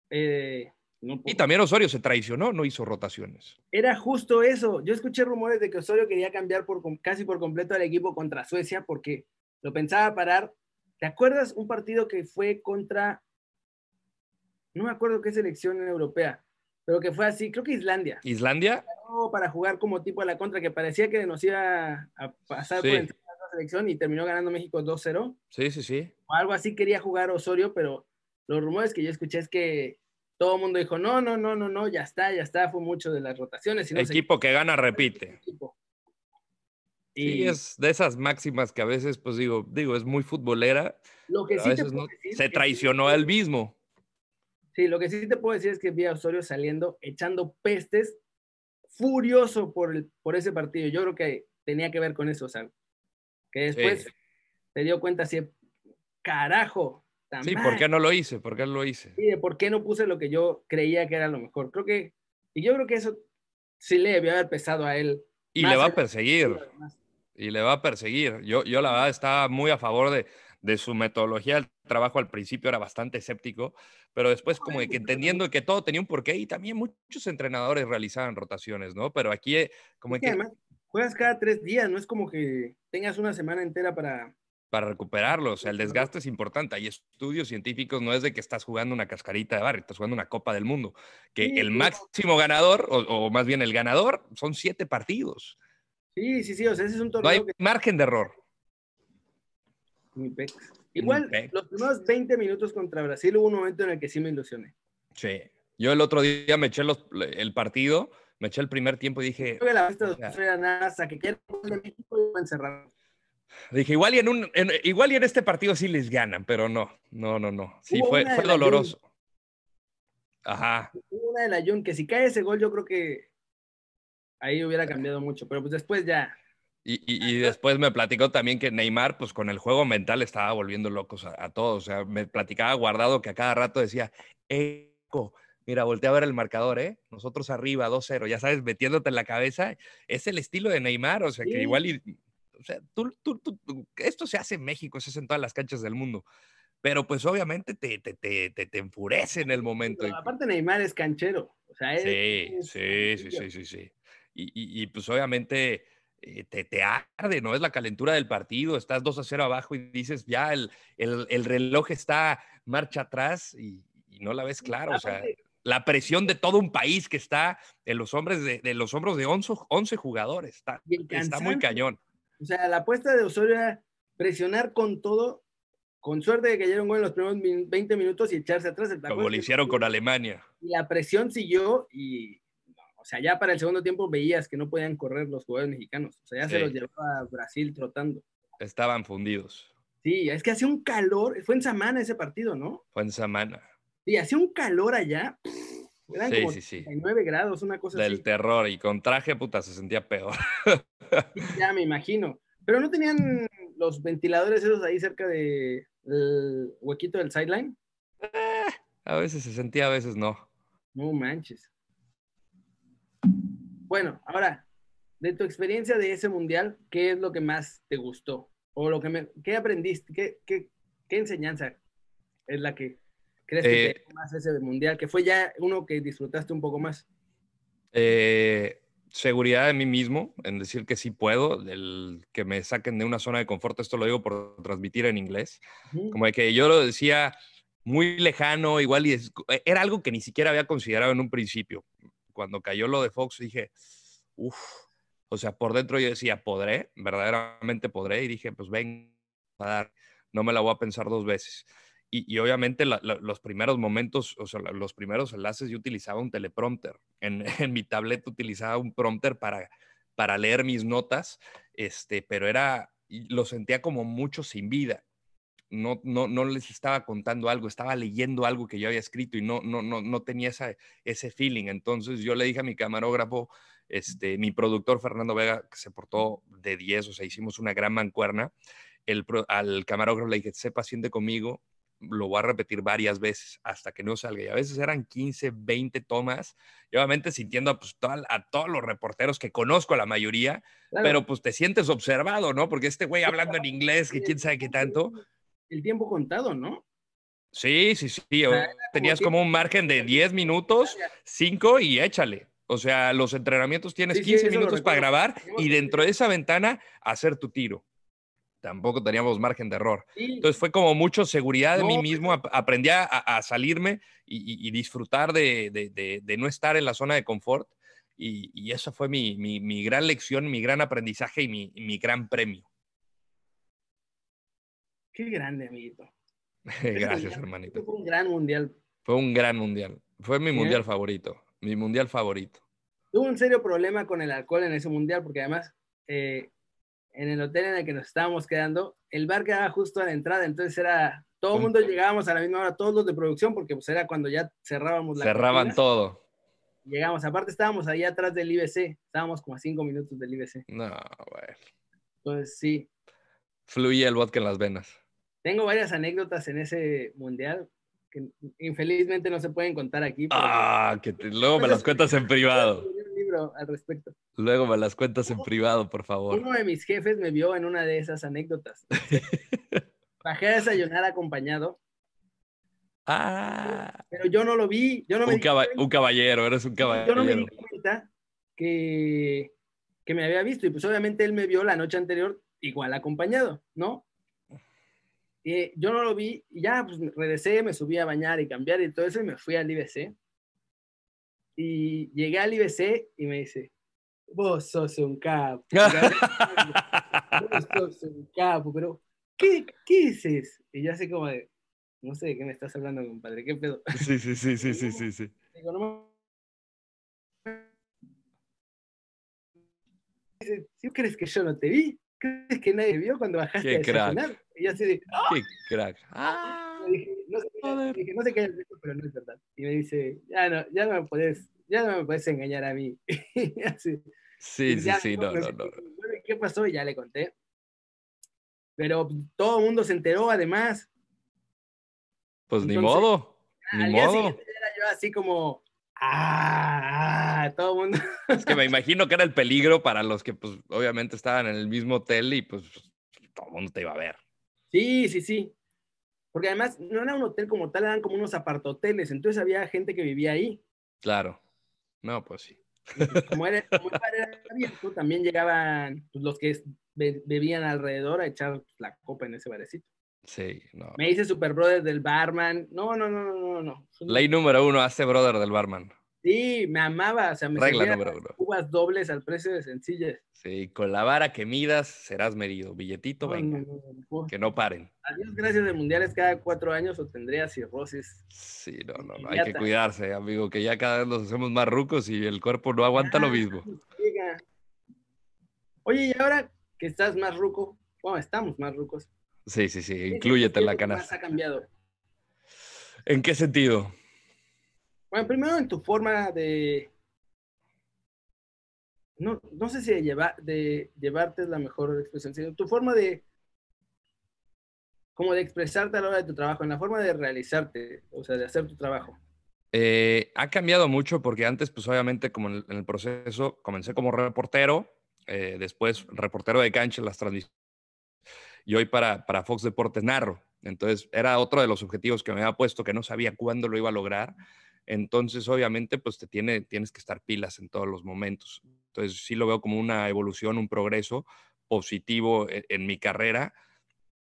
B: Eh, y también Osorio se traicionó, no hizo rotaciones.
A: Era justo eso. Yo escuché rumores de que Osorio quería cambiar por, casi por completo al equipo contra Suecia porque lo pensaba parar. ¿Te acuerdas un partido que fue contra... No me acuerdo qué selección europea, pero que fue así, creo que Islandia.
B: ¿Islandia?
A: para jugar como tipo a la contra, que parecía que nos iba a pasar por encima de la selección y terminó ganando México 2-0.
B: Sí, sí, sí.
A: O algo así quería jugar Osorio, pero los rumores que yo escuché es que todo el mundo dijo, no, no, no, no, no, ya está, ya está, fue mucho de las rotaciones.
B: el equipo que gana repite. Y es de esas máximas que a veces, pues digo, digo, es muy futbolera. Lo que sí se traicionó al mismo.
A: Sí, lo que sí te puedo decir es que vi a Osorio saliendo, echando pestes furioso por, el, por ese partido. Yo creo que tenía que ver con eso, o sea, que después se dio cuenta así, carajo.
B: Sí, ¿por qué no lo hice? ¿Por qué no lo hice?
A: Sí, de por qué no puse lo que yo creía que era lo mejor. Creo que, y yo creo que eso sí le debió haber pesado a él.
B: Y le va a perseguir. Y le va a perseguir. Yo, yo la verdad estaba muy a favor de, de su metodología el trabajo al principio era bastante escéptico, pero después como que entendiendo que todo tenía un porqué y también muchos entrenadores realizaban rotaciones, ¿no? Pero aquí eh, como que...
A: juegas cada tres días, no es como que tengas una semana entera para
B: para recuperarlo. O sea, el desgaste es importante. Hay estudios científicos, no es de que estás jugando una cascarita de barrio, estás jugando una Copa del Mundo. Que
A: Sí,
B: el máximo ganador, o, o más bien el ganador, son siete partidos.
A: Sí, sí, sí, o sea, ese es un
B: No hay
A: torneo que
B: margen de error.
A: Ni pex. Igual,
B: pex.
A: los primeros 20 minutos contra Brasil hubo un momento en el que sí me ilusioné.
B: Sí. Yo el otro día me eché los- el partido, me eché el primer tiempo y dije,
A: Creo que la era nada hasta que quiera de México y van cerrar.
B: dije, igual y en un, en- igual y en este partido sí les ganan, pero no, no, no, no. Sí,
A: Hubo
B: fue, fue doloroso. Ajá.
A: Hubo una de la Jun que si cae ese gol, yo creo que ahí hubiera cambiado mucho, pero pues después ya.
B: Y, y- y después me platicó también que Neymar, pues con el juego mental estaba volviendo locos a, a todos. O sea, me platicaba guardado que a cada rato decía, Eco, mira, voltea a ver el marcador, ¿eh? Nosotros arriba, 2-0, ya sabes, metiéndote en la cabeza. Es el estilo de Neymar, o sea, que
A: Sí.
B: igual y, o sea, tú, tú- tú- esto se hace en México, se hace en todas las canchas del mundo. Pero pues obviamente te, te, te, te, te enfurece en el momento.
A: Pero aparte Neymar es canchero. O sea, es-
B: Sí,
A: es
B: sí, sí,
A: canchero.
B: sí, sí, sí. Y, y- pues obviamente eh, te, te arde, ¿no? Es la calentura del partido, estás 2 a 0 abajo y dices, ya el, el- el reloj está marcha atrás y, y no la ves claro. O sea, la presión de todo un país que está en los hombres de, de los hombros de 11, 11 jugadores, está, está muy cañón.
A: O sea, la apuesta de Osorio era presionar con todo, con suerte de que un gol en los primeros min- 20 minutos y echarse atrás. ¿te
B: Como lo hicieron con Alemania.
A: Y la presión siguió y, sea, ya para el segundo tiempo veías que no podían correr los jugadores mexicanos. O sea, ya se los llevaba a Brasil trotando.
B: Estaban fundidos.
A: Sí, es que hacía un calor, fue en Samana ese partido, ¿no?
B: Fue en semana.
A: Sí, hacía un calor allá. Eran
B: Sí,
A: como
B: sí, sí.
A: 39 grados, una cosa
B: Del
A: así.
B: terror y con traje, puta, se sentía peor.
A: Ya me imagino. Pero no tenían los ventiladores esos ahí cerca del huequito del sideline.
B: A veces se sentía, a veces no.
A: No manches. Bueno, ahora, de tu experiencia de ese mundial, ¿qué es lo que más te gustó? O lo que me, ¿qué aprendiste? ¿Qué, qué, qué enseñanza es la que crees que
B: Eh,
A: te más ese mundial? Que fue ya uno que disfrutaste un poco más.
B: Eh, seguridad de mí mismo, en decir que sí puedo, el que me saquen de una zona de confort, esto lo digo por transmitir en inglés, como de que yo lo decía muy lejano, igual y es- era algo que ni siquiera había considerado en un principio. Cuando cayó lo de Fox dije, uff, o sea, por dentro yo decía, podré, verdaderamente podré, y dije, pues ven a dar, no me la voy a pensar dos veces. Y, y obviamente la- la- los primeros momentos, o sea, los primeros enlaces yo utilizaba un teleprompter. En, en mi tableta utilizaba un prompter para, para leer mis notas, este, pero era, lo sentía como mucho sin vida. No, no, no les estaba contando algo, estaba leyendo algo que yo había escrito y no, no, no, no tenía esa, ese feeling. Entonces yo le dije a mi camarógrafo, este, mi productor Fernando Vega, que se portó de 10, o sea, hicimos una gran mancuerna. El, al camarógrafo le dije, sé paciente conmigo, lo voy a repetir varias veces hasta que no salga. Y a veces eran 15, 20 tomas. Y obviamente sintiendo a, pues, toda- a todos los reporteros que conozco, la mayoría,
A: Claro,
B: pero pues te sientes observado, ¿no? Porque este güey hablando en inglés, que quién sabe qué tanto.
A: El tiempo contado, ¿no?
B: Sí, sí, sí. o-
A: sea, era como
B: Tenías como un margen de 10 minutos, 5 y échale. O sea, los entrenamientos tienes
A: Sí, sí,
B: 15
A: eso lo
B: minutos para grabar y dentro de esa ventana hacer tu tiro. Tampoco teníamos margen de error.
A: Sí,
B: Entonces fue como mucho seguridad de
A: No,
B: mí mismo. ap- Aprendí a, a salirme y, disfrutar de, de- de- de no estar en la zona de confort. Y, y eso fue mi, mi- mi gran lección, mi gran aprendizaje y mi, y mi gran premio.
A: Qué grande, amiguito.
B: Gracias, hermanito.
A: Fue un gran mundial.
B: Fue un gran mundial. Fue mi
A: Bien.
B: mundial favorito. Mi mundial favorito.
A: Tuve un serio problema con el alcohol en ese mundial porque además eh, en el hotel en el que nos estábamos quedando, el bar quedaba justo a la entrada, entonces era, todo el
B: Un-
A: mundo llegábamos a la misma hora, todos los de producción, porque pues era cuando ya cerrábamos la
B: Cerraban todo.
A: Llegamos, aparte estábamos ahí atrás del IBC, estábamos como a cinco minutos del IBC.
B: No, güey.
A: Entonces sí,
B: Fluía el vodka en las venas.
A: Tengo varias anécdotas en ese mundial que infelizmente no se pueden contar aquí.
B: Ah, que te- luego me las cuentas en privado.
A: un libro al respecto.
B: Luego me las cuentas en privado, por favor.
A: Uno de mis jefes me vio en una de esas anécdotas. Bajé a desayunar acompañado,
B: Ah,
A: pero yo no lo vi. Yo no me
B: un,
A: cuenta-
B: un caballero, eres un
A: yo no me
B: caballero.
A: di cuenta que, que me había visto. Y pues obviamente él me vio la noche anterior igual acompañado, ¿no? Eh, yo no lo vi, y ya pues regresé, me subí a bañar y cambiar y todo eso, y me fui al IBC. Y llegué al IBC y me dice, vos sos un capo. vos sos un capo, pero ¿qué, qué dices? Y yo así como de, no sé de qué me estás hablando, compadre, ¿qué pedo?
B: Sí, sí, sí, sí, sí, sí. sí.
A: Digo, no ¿sí crees que yo no te vi? ¿Crees que nadie vio cuando bajaste
B: Qué
A: a
B: crack.
A: desayunar? Y yo así de, ¡ah!
B: Qué crack. Ah,
A: Le dije, no sé, qué-
B: joder.
A: dije, no sé qué hayas visto, pero no es verdad. Y me dice, ya no, ya no me puedes, ya no me puedes engañar a mí. Y así,
B: sí, sí,
A: ya,
B: sí, no, no, no.
A: "Bueno, ¿y ¿Qué pasó? Y ya le conté. Pero todo el mundo se enteró, además.
B: Pues ni modo, ni modo.
A: era yo así como, ah, ah", todo el mundo.
B: Es que me imagino que era el peligro para los que, pues, obviamente estaban en el mismo hotel y, pues, todo el mundo te iba a ver.
A: Sí, sí, sí. Porque además no era un hotel como tal, eran como unos apartoteles. Entonces había gente que vivía ahí.
B: Claro. No, pues sí.
A: Como, era, como era abierto, también llegaban pues, los que bebían alrededor a echar la copa en ese barecito.
B: Sí, no.
A: Me hice super brother del barman. No, no, no, no, no, no.
B: Ley número uno, hace brother del barman.
A: Sí, me amaba. O sea, me
B: Regla número uno.
A: uvas dobles al precio de sencillas.
B: Sí, con la vara que midas serás medido. Billetito,
A: No,
B: venga.
A: no, no.
B: Que no paren.
A: Adiós, gracias de mundiales cada cuatro años o tendría cirrosis.
B: Sí, no, no, no. Hay que cuidarse, amigo, que ya cada vez nos hacemos más rucos y el cuerpo no aguanta lo
A: Ah,
B: mismo.
A: Oye, y ahora que estás más ruco, bueno, estamos más rucos.
B: Sí, sí, sí.
A: ¿qué
B: Inclúyete en la
A: más
B: canasta.
A: ha cambiado?
B: ¿En qué sentido?
A: Bueno, primero en tu forma de. No, no sé si de, llevar, de llevarte es la mejor expresión, sino tu forma de. Como de expresarte a la hora de tu trabajo, en la forma de realizarte, o sea, de hacer tu trabajo.
B: Eh, ha cambiado mucho porque antes, pues obviamente, como en el, proceso, comencé como reportero, eh, después reportero de cancha en las transmisiones, y hoy para, para Fox Deportes narro. Entonces, era otro de los objetivos que me había puesto, que no sabía cuándo lo iba a lograr. Entonces, obviamente, pues te tiene, tienes que estar pilas en todos los momentos. Entonces, sí lo veo como una evolución, un progreso positivo en, en mi carrera.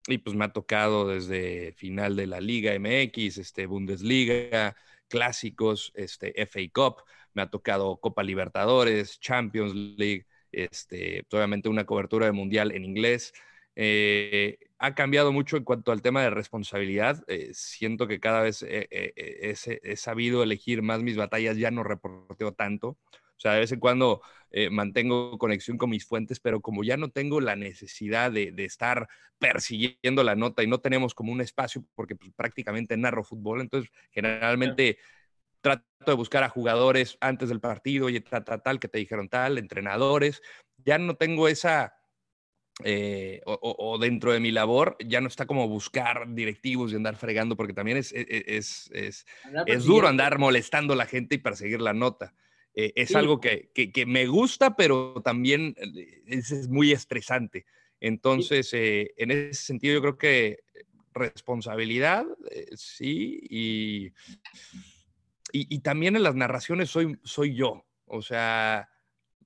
B: Y pues me ha tocado desde final de la Liga MX, este, Bundesliga, clásicos, este, FA Cup, me ha tocado Copa Libertadores, Champions League, este, pues, obviamente una cobertura de mundial en inglés. Eh, ha cambiado mucho en cuanto al tema de responsabilidad. Eh, siento que cada vez he, he- he- he sabido elegir más mis batallas, ya no reporteo tanto. O sea, de vez en cuando eh, mantengo conexión con mis fuentes, pero como ya no tengo la necesidad de, de estar persiguiendo la nota y no tenemos como un espacio, porque pues, prácticamente narro fútbol, entonces generalmente trato de buscar a jugadores antes del partido, y tal, tal, tal, que te dijeron tal, entrenadores. Ya no tengo esa, eh, o, o- dentro de mi labor, ya no está como buscar directivos y andar fregando, porque también es, es, es, es, es
A: persiguiendo.
B: duro andar molestando a la gente y perseguir la nota. Eh, es
A: Sí.
B: algo que, que- que me gusta, pero también eh, es, es muy estresante. Entonces, eh, en ese sentido, yo creo que responsabilidad, eh, sí, y, y, y también en las narraciones soy, soy yo. O sea,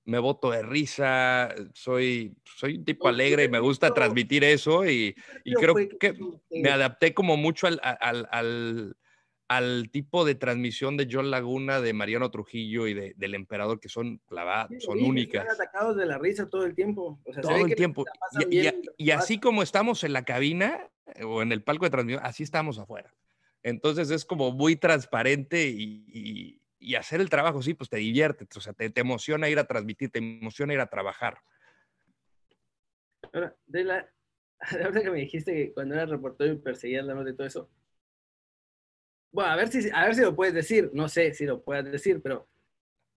B: me boto de risa, soy, soy un tipo alegre y me gusta transmitir eso y, y creo que me adapté como mucho al, al, al, al tipo de transmisión de John Laguna, de Mariano Trujillo y de, del Emperador, que son,
A: Sí,
B: son
A: sí,
B: únicas.
A: Están atacados de la risa todo el tiempo. O sea, se
B: Todo el tiempo. Y, y- y así como estamos en la cabina eh, o en el palco de transmisión, así estamos afuera. Entonces es como muy transparente y, y- hacer el trabajo, sí, pues te divierte, o sea, te, te emociona ir a transmitir, te emociona ir a trabajar.
A: Ahora, de la, ahora que me dijiste que cuando eras reportero y perseguías la nota y todo eso. Bueno, a ver, si, a ver si lo puedes decir. No sé si lo puedes decir, pero.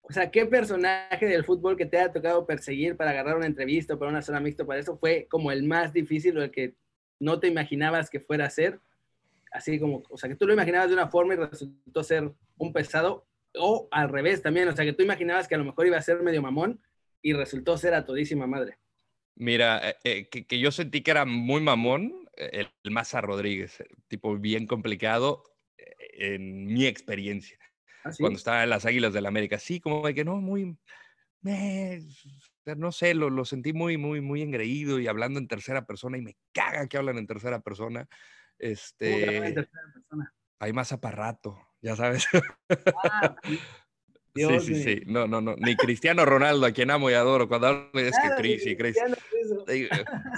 A: O sea, ¿qué personaje del fútbol que te haya tocado perseguir para agarrar una entrevista o para una zona mixta para eso fue como el más difícil o el que no te imaginabas que fuera a ser? Así como, o sea, que tú lo imaginabas de una forma y resultó ser un pesado, o al revés también, o sea, que tú imaginabas que a lo mejor iba a ser medio mamón y resultó ser a todísima madre.
B: Mira, eh, eh, que, que yo sentí que era muy mamón, eh, el, el Maza Rodríguez, tipo bien complicado en mi experiencia.
A: Así.
B: cuando estaba en las Águilas del América. Sí, como de que no, muy, eh, no sé, lo, lo sentí muy, muy, muy engreído y hablando en tercera persona y me caga que hablan en tercera persona. Este, hay más aparato, ya sabes. Ah, sí, sí, sí. No, no, no. Ni Cristiano Ronaldo, a quien amo y adoro. Cuando hablo es que Cris y Cris.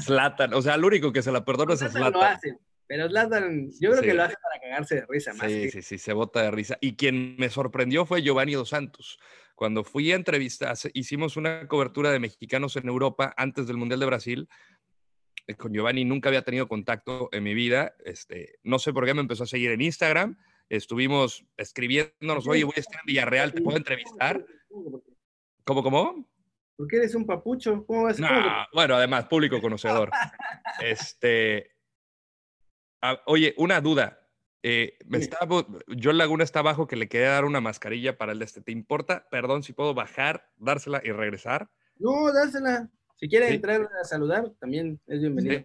B: Zlatan. O sea, lo único que se la perdono es a Zlatan.
A: Pero Zlatan, yo creo que lo hace para cagarse de risa más.
B: Sí, sí, sí, se bota de risa. Y quien me sorprendió fue Giovanni Dos Santos. Cuando fui a entrevistar, hicimos una cobertura de mexicanos en Europa antes del Mundial de Brasil. Eh, con Giovanni nunca había tenido contacto en mi vida. Este, no sé por qué me empezó a seguir en Instagram. Estuvimos escribiéndonos, oye, voy a estar en Villarreal, ¿te puedo entrevistar? ¿Cómo, cómo?
A: Porque eres un papucho. ¿Cómo vas?
B: No, bueno, además, público conocedor. este, oye, una duda. Eh, me John Laguna está abajo que le quería dar una mascarilla para el de este. ¿Te importa? Perdón si puedo bajar, dársela y regresar.
A: No, dársela. Si quiere entrar a saludar, también es bienvenido.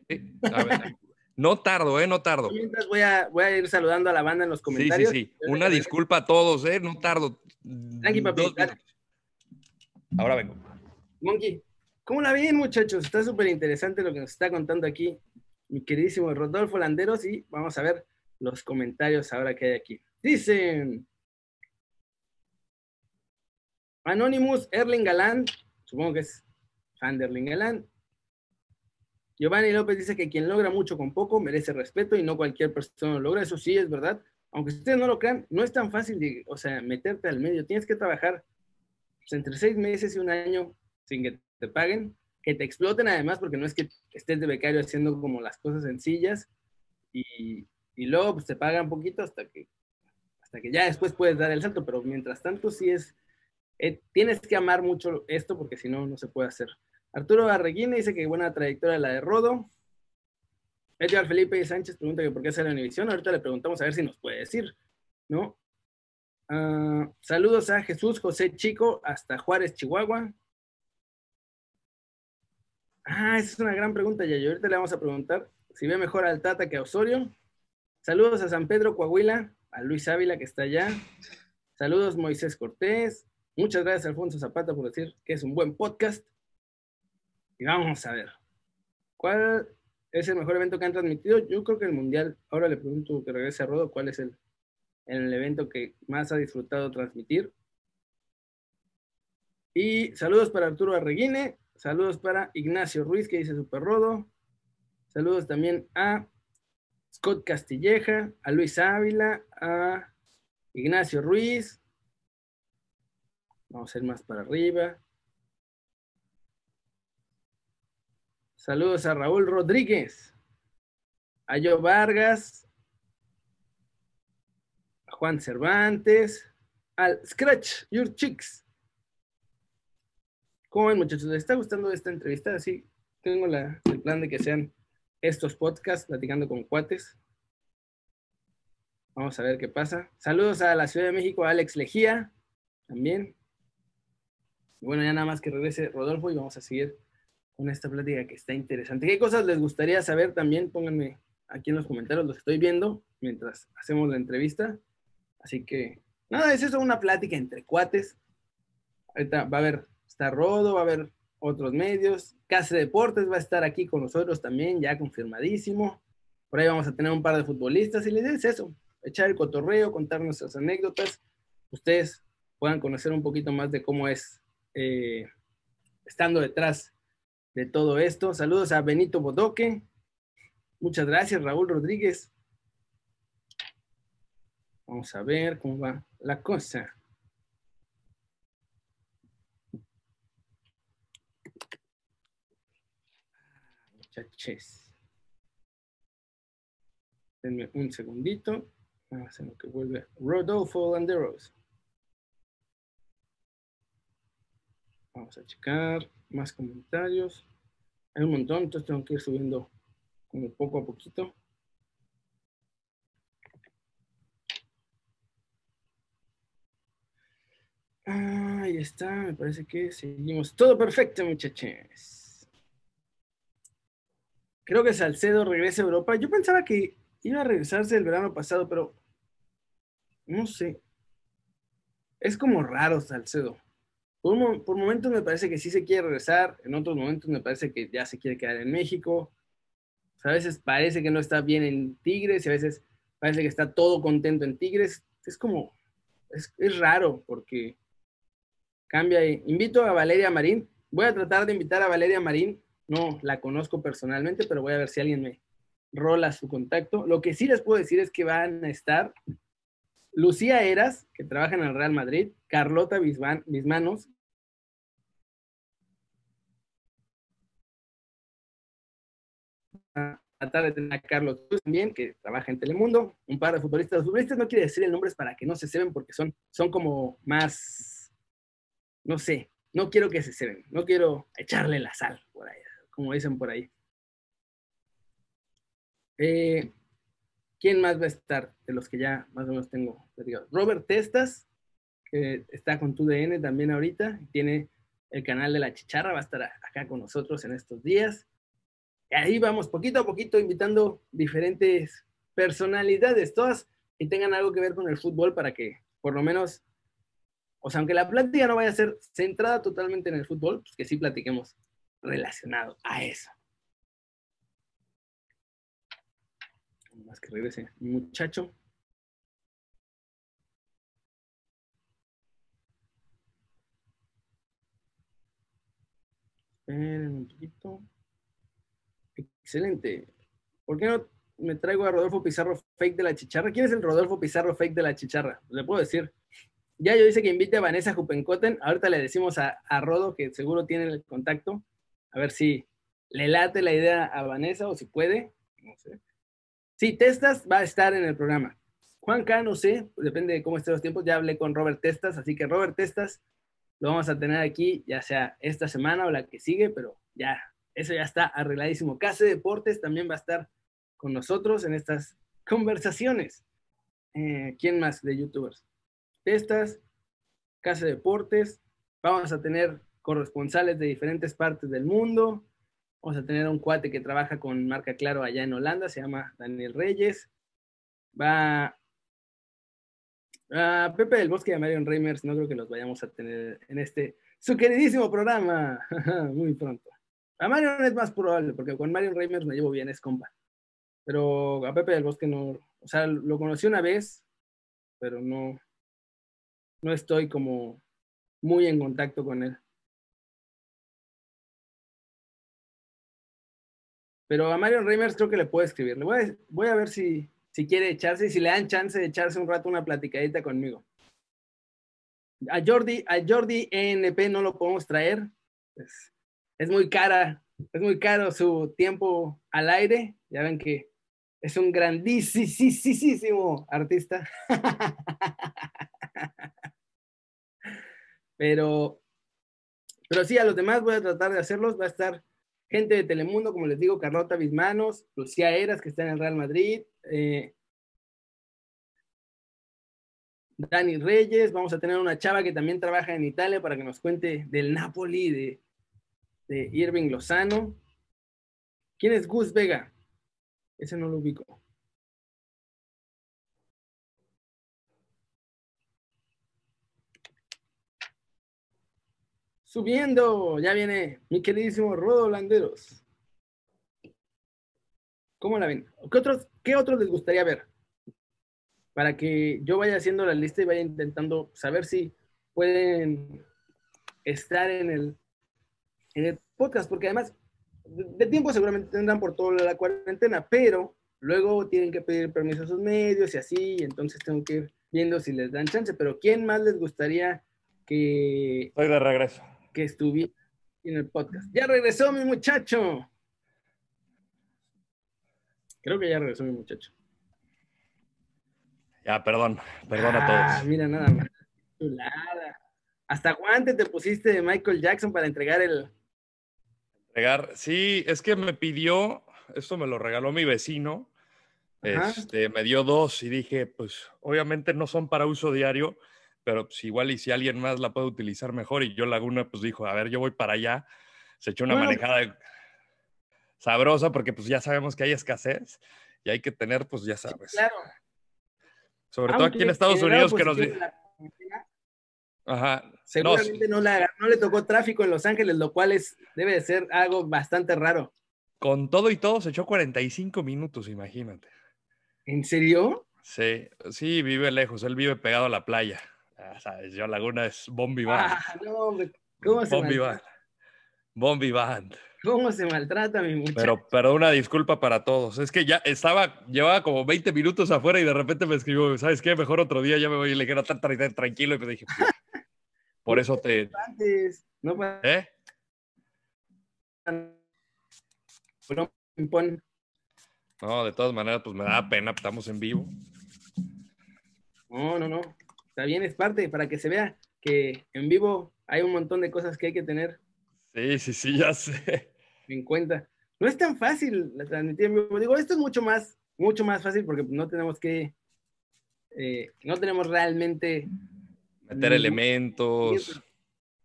B: no tardo, ¿eh? No tardo.
A: Mientras voy a, voy a ir saludando a la banda en los comentarios.
B: Sí, sí, sí. Una disculpa a todos, ¿eh? No tardo.
A: Tranqui, papi.
B: Ahora vengo.
A: Monkey, ¿cómo la ven, muchachos? Está súper interesante lo que nos está contando aquí mi queridísimo Rodolfo Landeros y vamos a ver los comentarios ahora que hay aquí. Dicen Anonymous Erling Galán, supongo que es fan de Erling Galán. Giovanni López dice que quien logra mucho con poco merece respeto y no cualquier persona lo logra. Eso sí es verdad. Aunque ustedes no lo crean, no es tan fácil o sea, meterte al medio. Tienes que trabajar pues, entre seis meses y un año sin que te paguen que te exploten además, porque no es que estés de becario haciendo como las cosas sencillas y, y luego pues, te pagan poquito hasta que, hasta que ya después puedes dar el salto, pero mientras tanto sí es, eh, tienes que amar mucho esto porque si no, no se puede hacer. Arturo Arreguín dice que buena trayectoria la de Rodo. Edgar Felipe Sánchez pregunta que por qué sale la Univisión. Ahorita le preguntamos a ver si nos puede decir, ¿no? Ah, saludos a Jesús José Chico hasta Juárez, Chihuahua. Ah, esa es una gran pregunta, y Ahorita le vamos a preguntar si ve mejor al Tata que a Osorio. Saludos a San Pedro Coahuila, a Luis Ávila que está allá. Saludos Moisés Cortés. Muchas gracias Alfonso Zapata por decir que es un buen podcast. Y vamos a ver. ¿Cuál es el mejor evento que han transmitido? Yo creo que el Mundial. Ahora le pregunto que regrese a Rodo cuál es el, el evento que más ha disfrutado transmitir. Y saludos para Arturo Arreguine, Saludos para Ignacio Ruiz, que dice Super Rodo. Saludos también a Scott Castilleja, a Luis Ávila, a Ignacio Ruiz. Vamos a ir más para arriba. Saludos a Raúl Rodríguez, a Joe Vargas, a Juan Cervantes, al Scratch Your Chicks, ¿Cómo ven, muchachos? ¿Les está gustando esta entrevista? Sí, tengo el plan de que sean estos podcasts platicando con cuates. Vamos a ver qué pasa. Saludos a la Ciudad de México, a Alex Lejía, también. bueno, ya nada más que regrese Rodolfo y vamos a seguir con esta plática que está interesante. ¿Qué cosas les gustaría saber también? Pónganme aquí en los comentarios, los estoy viendo mientras hacemos la entrevista. Así que, nada, es eso, una plática entre cuates. Ahorita va a haber está Rodo, va a haber otros medios. Casa Deportes va a estar aquí con nosotros también, ya confirmadísimo. Por ahí vamos a tener un par de futbolistas y les es eso, echar el cotorreo, contar nuestras anécdotas. Ustedes puedan conocer un poquito más de cómo es eh, estando detrás de todo esto. Saludos a Benito Bodoque. Muchas gracias, Raúl Rodríguez. Vamos a ver cómo va la cosa. muchachos. Denme un segundito. Vamos a lo que vuelve Rodolfo Landeros. Vamos a checar más comentarios. Hay un montón, entonces tengo que ir subiendo como poco a poquito. Ahí está, me parece que seguimos. Todo perfecto, muchachos. Creo que Salcedo regresa a Europa. Yo pensaba que iba a regresarse el verano pasado, pero no sé. Es como raro Salcedo. Por, momentos me parece que sí se quiere regresar, en otros momentos me parece que ya se quiere quedar en México. a veces parece que no está bien en Tigres y a veces parece que está todo contento en Tigres. Es como, es, es raro porque cambia. Invito a Valeria Marín. Voy a tratar de invitar a Valeria Marín. No la conozco personalmente, pero voy a ver si alguien me rola su contacto. Lo que sí les puedo decir es que van a estar Lucía Eras, que trabaja en el Real Madrid, Carlota Bismanos, tratar de a Carlos también, que trabaja en Telemundo, un par de futbolistas. Los futbolistas no quiere decir el nombre para que no se sepan porque son, son como más, no sé, no quiero que se sepan, no quiero echarle la sal por ahí, como dicen por ahí. Eh, ¿Quién más va a estar de los que ya más o menos tengo? Robert Testas, que está con TUDN también ahorita, tiene el canal de La Chicharra, va a estar acá con nosotros en estos días. Y ahí vamos, poquito a poquito, invitando diferentes personalidades, todas que tengan algo que ver con el fútbol para que por lo menos, o sea, aunque la plática no vaya a ser centrada totalmente en el fútbol, pues que sí platiquemos relacionado a eso. Más que regrese muchacho. Un poquito. Excelente. ¿Por qué no me traigo a Rodolfo Pizarro fake de la chicharra? ¿Quién es el Rodolfo Pizarro fake de la chicharra? Le puedo decir. Ya yo dice que invite a Vanessa Jupencoten. Ahorita le decimos a, a Rodo, que seguro tiene el contacto, a ver si le late la idea a Vanessa o si puede. No sé. Sí, Testas va a estar en el programa. Juanca, no sé, depende de cómo estén los tiempos. Ya hablé con Robert Testas, así que Robert Testas lo vamos a tener aquí, ya sea esta semana o la que sigue, pero ya eso ya está arregladísimo. Case Deportes también va a estar con nosotros en estas conversaciones. Eh, ¿Quién más de youtubers? Estas, Casa Deportes. Vamos a tener corresponsales de diferentes partes del mundo. Vamos a tener un cuate que trabaja con marca Claro allá en Holanda, se llama Daniel Reyes. Va a Pepe del Bosque y a Marion Reimers, no creo que los vayamos a tener en este, su queridísimo programa, muy pronto. A Marion es más probable, porque con Marion Reimers me llevo bien, es compa. Pero a Pepe del Bosque no, o sea, lo conocí una vez, pero no, no estoy como muy en contacto con él. Pero a Marion Reimers creo que le puedo escribir. Le voy a, ver si, si quiere echarse y si le dan chance de echarse un rato una platicadita conmigo. A Jordi, a Jordi ENP no lo podemos traer. Pues, es muy cara, es muy caro su tiempo al aire. Ya ven que es un grandísimo artista. Pero, pero sí, a los demás voy a tratar de hacerlos. Va a estar gente de Telemundo, como les digo, Carlota Bismanos, Lucía Eras, que está en el Real Madrid, eh, Dani Reyes, vamos a tener una chava que también trabaja en Italia para que nos cuente del Napoli, de, de Irving Lozano. ¿Quién es Gus Vega? Ese no lo ubico. Subiendo, ya viene mi queridísimo Rodo Landeros. ¿Cómo la ven? ¿Qué otros, ¿Qué otros les gustaría ver? Para que yo vaya haciendo la lista y vaya intentando saber si pueden estar en el en el podcast, porque además de, tiempo seguramente tendrán por toda la cuarentena, pero luego tienen que pedir permiso a sus medios y así, entonces tengo que ir viendo si les dan chance, pero ¿quién más les gustaría que...
B: Estoy de regreso.
A: Que estuviera en el podcast. Ya regresó mi muchacho. Creo que ya regresó mi muchacho.
B: Ya, perdón, perdón a
A: ah,
B: todos.
A: Mira, nada más. Hasta guante te pusiste de Michael Jackson para entregar el,
B: Sí, es que me pidió, esto me lo regaló mi vecino, este, me dio dos y dije, pues obviamente no son para uso diario, pero pues igual y si alguien más la puede utilizar mejor y yo Laguna pues dijo, a ver, yo voy para allá, se echó una manejada sabrosa porque pues ya sabemos que hay escasez y hay que tener pues ya sabes. Claro. Sobre todo aquí en Estados Unidos que nos...
A: Ajá. Seguramente no, le tocó tráfico en Los Ángeles, lo cual es, debe de ser algo bastante raro.
B: Con todo y todo se echó 45 minutos, imagínate.
A: ¿En serio?
B: Sí, sí, vive lejos, él vive pegado a la playa. Ya sabes, yo Laguna es Bombi Band.
A: Ah, no, ¿cómo se
B: Bombi Band.
A: maltrata?
B: Bombi Band.
A: ¿Cómo se maltrata mi muchacho?
B: Pero, pero una disculpa para todos. Es que ya estaba, llevaba como 20 minutos afuera y de repente me escribió, ¿sabes qué? Mejor otro día ya me voy y le quiero estar tranquilo. Y me dije, "Pues, por eso te.
A: No
B: ¿Eh?
A: No,
B: de todas maneras, pues me da pena, estamos en vivo.
A: No, no, no. Está bien, es parte para que se vea que en vivo hay un montón de cosas que hay que tener
B: Sí, sí, sí, ya sé.
A: en cuenta. No es tan fácil la transmitir en vivo. Digo, esto es mucho más, mucho más fácil porque no tenemos que, eh, no tenemos realmente.
B: Meter elementos.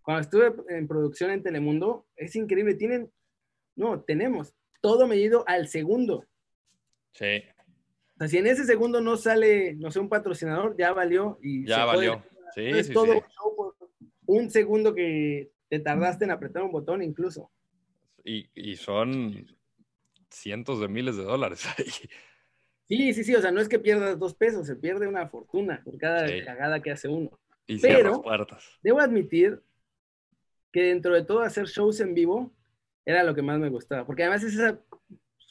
A: Cuando estuve en producción en Telemundo, es increíble. Tienen, no, tenemos todo medido al segundo.
B: Sí,
A: O sea, si en ese segundo no sale, no sé, un patrocinador, ya valió y
B: ya valió. Sí,
A: es
B: sí,
A: todo
B: sí.
A: por un segundo que te tardaste en apretar un botón incluso.
B: Y, y son cientos de miles de dólares ahí.
A: Sí, sí, sí, o sea, no es que pierdas dos pesos, se pierde una fortuna por cada
B: Sí.
A: cagada que hace uno.
B: Y
A: Pero-
B: puertas.
A: Debo admitir que dentro de todo hacer shows en vivo era lo que más me gustaba, porque además es esa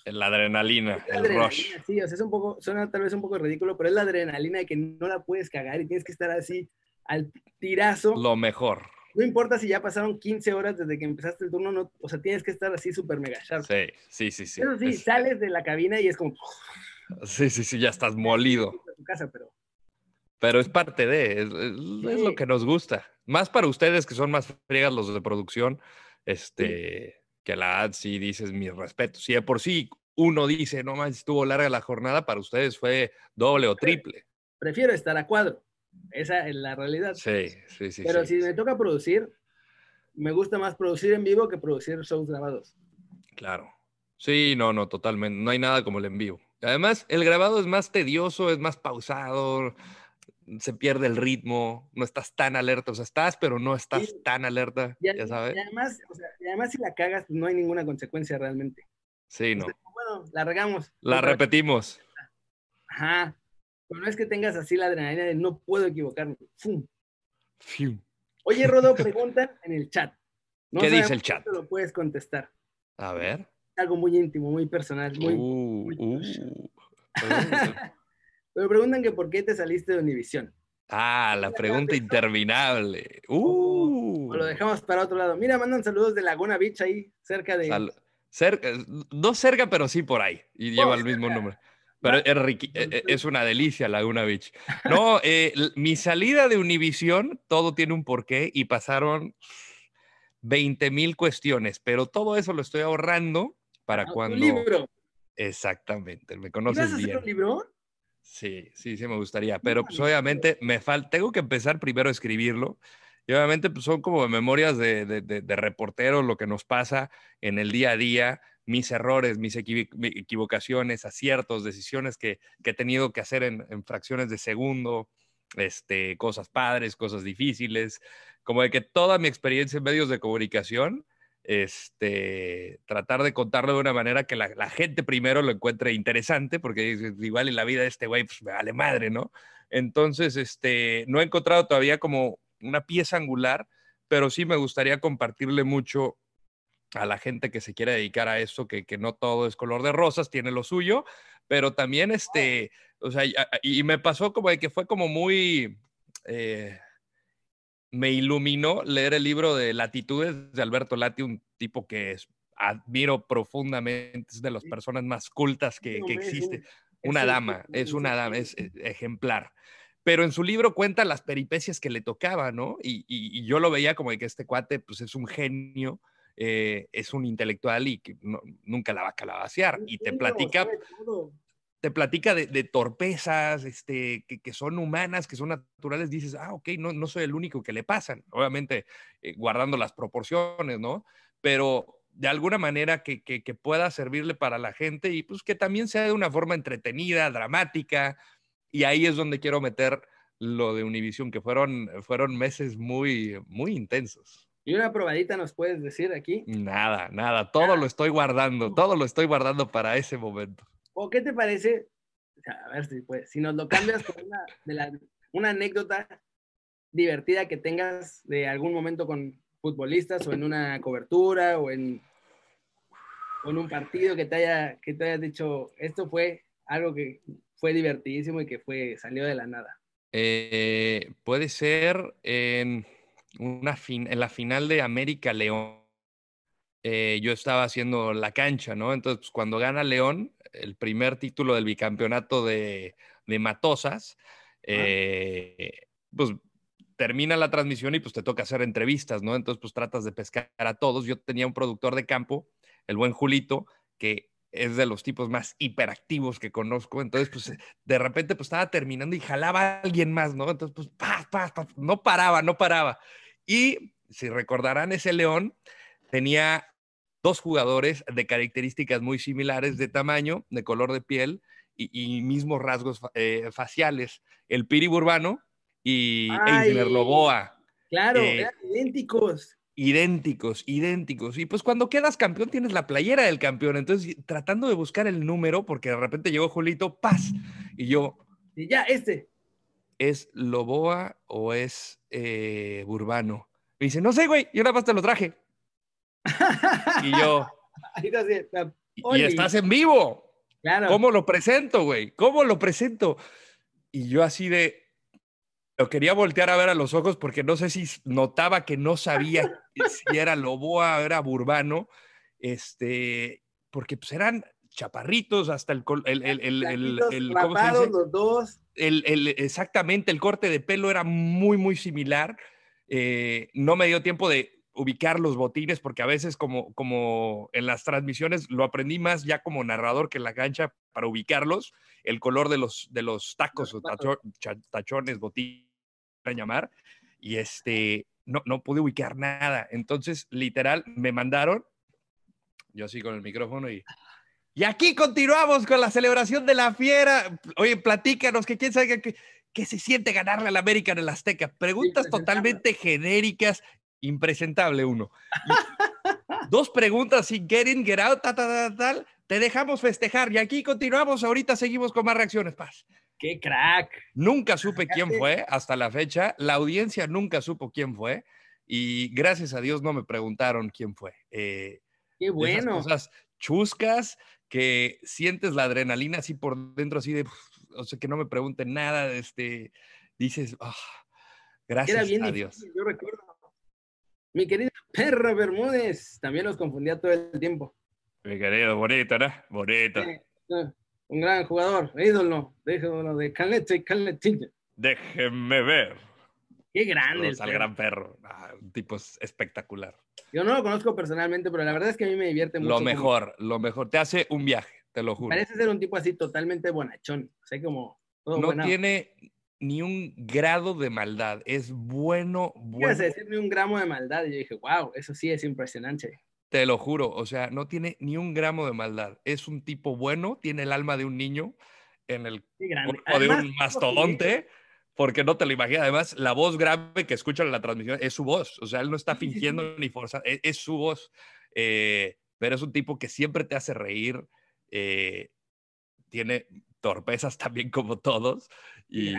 B: La adrenalina,
A: la
B: el
A: adrenalina,
B: rush.
A: Sí, o sea, es un poco, suena tal vez un poco ridículo, pero es la adrenalina de que no la puedes cagar y tienes que estar así al tirazo.
B: Lo mejor.
A: No importa si ya pasaron 15 horas desde que empezaste el turno, no, o sea, tienes que estar así súper mega sharp.
B: Sí, sí, sí, sí.
A: Eso sí,
B: Es-
A: sales de la cabina y es como
B: sí, sí, sí, ya estás molido.
A: a tu casa, pero
B: Pero es parte de, es, lo que nos gusta. Más para ustedes que son más friegas los de producción, este, que la ad sí dices mis respetos. Si de por sí uno dice, no más estuvo larga la jornada, para ustedes fue doble o triple.
A: prefiero estar a cuadro. Esa es la realidad.
B: Sí, sí, sí.
A: pero
B: sí,
A: si me toca producir, me gusta más producir en vivo que producir shows grabados.
B: Claro. Sí, no, no, totalmente. No hay nada como el en vivo. Además, el grabado es más tedioso, es más pausado, se pierde el ritmo, no estás tan alerta. O sea, estás, pero no estás
A: Sí.
B: tan alerta,
A: Y,
B: ya sabes.
A: y además, o sea, y además si la cagas, no hay ninguna consecuencia realmente.
B: Sí, no.
A: O sea, bueno, la regamos.
B: La
A: Otra
B: repetimos.
A: Ajá. Pero no es que tengas así la adrenalina de no puedo equivocarme. ¡Fum!
B: Fiu.
A: Oye, Rodo, preguntan en el chat. No
B: ¿Qué dice el chat?
A: lo puedes contestar.
B: A ver.
A: Algo muy íntimo, muy personal. Muy...
B: Uh,
A: muy
B: uh. Uh.
A: Pero preguntan que por qué te saliste de Univisión.
B: Ah, la pregunta interminable. Uh.
A: O lo dejamos para otro lado. Mira, mandan saludos de Laguna Beach ahí, cerca de.
B: Sal- cerca, no cerca, pero sí por ahí. Y lleva el mismo nombre. Pero es, e- e- es una delicia Laguna Beach. No, eh, mi salida de Univisión, todo tiene un porqué y pasaron 20 mil cuestiones, pero todo eso lo estoy ahorrando para
A: Ah, un
B: cuando...
A: libro.
B: Exactamente, me
A: ¿Ibas
B: conoces
A: hacer
B: bien.
A: un libro?
B: Sí, sí, sí me gustaría, pero pues obviamente me falta, tengo que empezar primero a escribirlo y obviamente pues son como memorias de, de, de, de reporteros, lo que nos pasa en el día a día, mis errores, mis equivocaciones, aciertos, decisiones que, que he tenido que hacer en, en fracciones de segundo, este, cosas padres, cosas difíciles, como de que toda mi experiencia en medios de comunicación, este, tratar de contarlo de una manera que la, gente primero lo encuentre interesante, porque igual en la vida de este güey, pues me vale madre, ¿no? Entonces, este, no he encontrado todavía como una pieza angular, pero sí me gustaría compartirle mucho a la gente que se quiere dedicar a esto, que, que no todo es color de rosas, tiene lo suyo, pero también, este, o sea, y, y me pasó como de que fue como muy... eh, me iluminó leer el libro de Latitudes de Alberto Lati, un tipo que es, admiro profundamente, es de las personas más cultas que, existe.
A: un-
B: Una
A: un-
B: dama, es una dama, es ejemplar. Pero en su libro cuenta las peripecias que le tocaba, ¿no? Y, y- y yo lo veía como de que este cuate, pues es un genio, eh, es un intelectual y que no- nunca la va a.
A: Un
B: Y te platica. Te platica de, de torpezas, este, que, que son humanas, que son naturales, dices, ah, ok, no, no soy el único que le pasan, obviamente eh, guardando las proporciones, ¿no? Pero de alguna manera que, que, que pueda servirle para la gente y pues que también sea de una forma entretenida, dramática, y ahí es donde quiero meter lo de Univision, que fueron, fueron meses muy, muy intensos.
A: ¿Y una probadita nos puedes decir aquí?
B: Nada, nada, todo lo estoy guardando, todo lo estoy guardando para ese momento.
A: ¿O qué te parece? A ver si puedes, si nos lo cambias por una, de la, una anécdota divertida que tengas de algún momento con futbolistas o en una cobertura o en, o un partido que te haya que te haya dicho esto fue algo que fue divertidísimo y que fue salió de la nada.
B: Eh, puede ser en, una fin, en la final de América León. Eh, yo estaba haciendo la cancha, ¿no? Entonces, pues, cuando gana León, el primer título del bicampeonato de, de Matosas, eh, pues termina la transmisión y pues te toca hacer entrevistas, ¿no? Entonces, pues tratas de pescar a todos. Yo tenía un productor de campo, el buen Julito, que es de los tipos más hiperactivos que conozco. Entonces, pues de repente pues estaba terminando y jalaba a alguien más, ¿no? Entonces, pues, pa, pa, pa, no paraba, no paraba. Y si recordarán, ese león tenía dos jugadores de características muy similares de tamaño, de color de piel y, mismos rasgos eh, faciales. El Piri Burbano y Eisner Loboa.
A: Claro, eh, eran idénticos
B: idénticos, idénticos. Y pues cuando quedas campeón tienes la playera del campeón. Entonces, tratando de buscar el número, porque de repente llegó Julito, paz. Y yo.
A: Y ya, este.
B: ¿Es Loboa o es eh, Burbano? Me dice, no sé, güey, yo nada más te lo traje. Y yo. y, estás en vivo. Claro. ¿Cómo lo presento, güey? ¿Cómo lo presento? Y yo así de, lo quería voltear a ver a los ojos porque no sé si notaba que no sabía si era Loboa o era Burbano, este, porque pues eran chaparritos hasta el, el, el, el, el
A: los dos.
B: El, exactamente, el corte de pelo era muy, muy similar. Eh, no me dio tiempo de ubicar los botines porque a veces como, como en las transmisiones lo aprendí más ya como narrador que en la cancha para ubicarlos, el color de los, de los tacos o tachones, botines, llamar, y este, no, no pude ubicar nada. Entonces, literal, me mandaron, yo así con el micrófono y... Y aquí continuamos con la celebración de la fiera. Oye, platícanos, que quién sabe qué, se siente ganarle al América en el Azteca. Preguntas totalmente genéricas, impresentable uno. dos preguntas sin get in, get out, tal, tal, tal, te dejamos festejar y aquí continuamos, ahorita seguimos con más reacciones, Paz.
A: ¡Qué crack!
B: Nunca supe quién fue hasta la fecha, la audiencia nunca supo quién fue y gracias a Dios no me preguntaron quién fue.
A: Eh, ¡Qué bueno!
B: cosas chuscas que sientes la adrenalina así por dentro, así de, o sea, que no me pregunten nada, este, dices, oh, gracias a Dios.
A: yo recuerdo. Mi querida perra Bermúdez, también los confundía todo el tiempo.
B: Mi querido, bonito, ¿no? Bonito.
A: un gran jugador, ídolo, ídolo de Calete y Caletilla.
B: Déjenme ver.
A: Qué grande.
B: al gran perro. Ah, un tipo espectacular.
A: Yo no lo conozco personalmente, pero la verdad es que a mí me divierte mucho.
B: Lo mejor, lo mejor. Te hace un viaje, te lo juro.
A: Parece ser un tipo así totalmente bonachón. O sea, como.
B: no tiene ni un grado de maldad. Es bueno, bueno.
A: decir ni un gramo de maldad. Y yo dije, wow, eso sí es impresionante.
B: Te lo juro, o sea, no tiene ni un gramo de maldad. Es un tipo bueno, tiene el alma de un niño en el cuerpo de un mastodonte, porque no te lo imaginas. Además, la voz grave que escuchan en la transmisión es su voz. O sea, él no está fingiendo ni forzando, e, es, su voz. Eh, pero es un tipo que siempre te hace reír. Eh, tiene torpezas también como todos. Y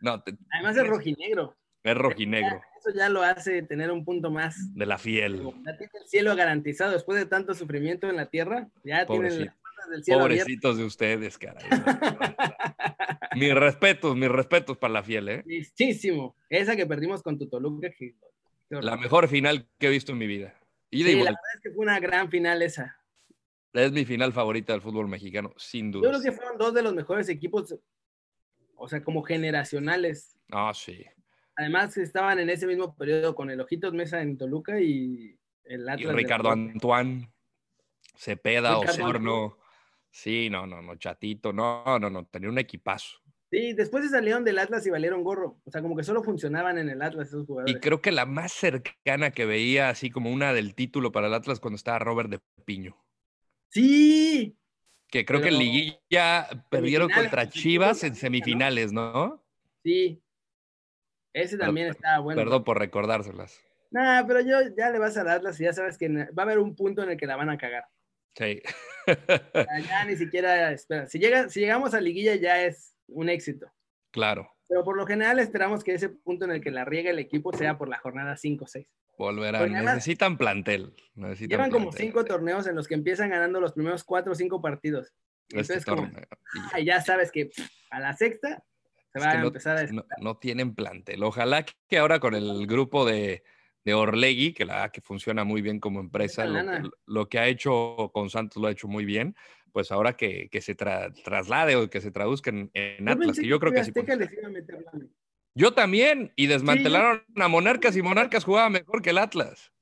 B: no,
A: Además es rojinegro.
B: Es rojinegro.
A: Eso ya lo hace tener un punto más.
B: De la fiel.
A: Ya tiene el cielo garantizado. Después de tanto sufrimiento en la tierra, ya tienen las puertas del cielo
B: Pobrecitos de ustedes, caray. mis respetos, mis respetos para la fiel, ¿eh?
A: Muchísimo. Esa que perdimos con tu Toluca.
B: la mejor final que he visto en mi vida.
A: Y sí, la verdad es que fue una gran final esa.
B: Es mi final favorita del fútbol mexicano, sin duda.
A: Yo creo que fueron dos de los mejores equipos, o sea, como generacionales.
B: Ah, sí.
A: Además, estaban en ese mismo periodo con el Ojitos Mesa en Toluca y el Atlas.
B: Y Ricardo Antoine, Cepeda, Osorno. Sí, no, no, no, Chatito, no, no, no, tenía un equipazo.
A: Sí, después se salieron del Atlas y valieron gorro. O sea, como que solo funcionaban en el Atlas esos jugadores.
B: Y creo que la más cercana que veía, así como una del título para el Atlas, cuando estaba Robert de Piño.
A: Sí.
B: Que creo que en Liguilla perdieron contra Chivas en semifinales, ¿no?
A: Sí, ese también estaba bueno.
B: Perdón por recordárselas.
A: Nah, pero yo ya le vas a Atlas y ya sabes que va a haber un punto en el que la van a cagar.
B: Sí.
A: ya ni siquiera espera. Si, llega, si llegamos a liguilla ya es un éxito.
B: Claro.
A: Pero por lo general esperamos que ese punto en el que la riega el equipo sea por la jornada 5 o 6.
B: Volverán. necesitan plantel.
A: llevan como cinco torneos en los que empiezan ganando los primeros cuatro o cinco partidos. Este Entonces, ya sabes que a la sexta se va a empezar a...
B: No, no, tienen plantel. Ojalá que ahora con el grupo de, de Orlegui, que la que funciona muy bien como empresa, lo, que ha hecho con Santos lo ha hecho muy bien, pues ahora que, que se traslade o que se traduzca en, Atlas, yo creo que sí. Yo también, y desmantelaron a Monarcas y Monarcas jugaba mejor que el Atlas.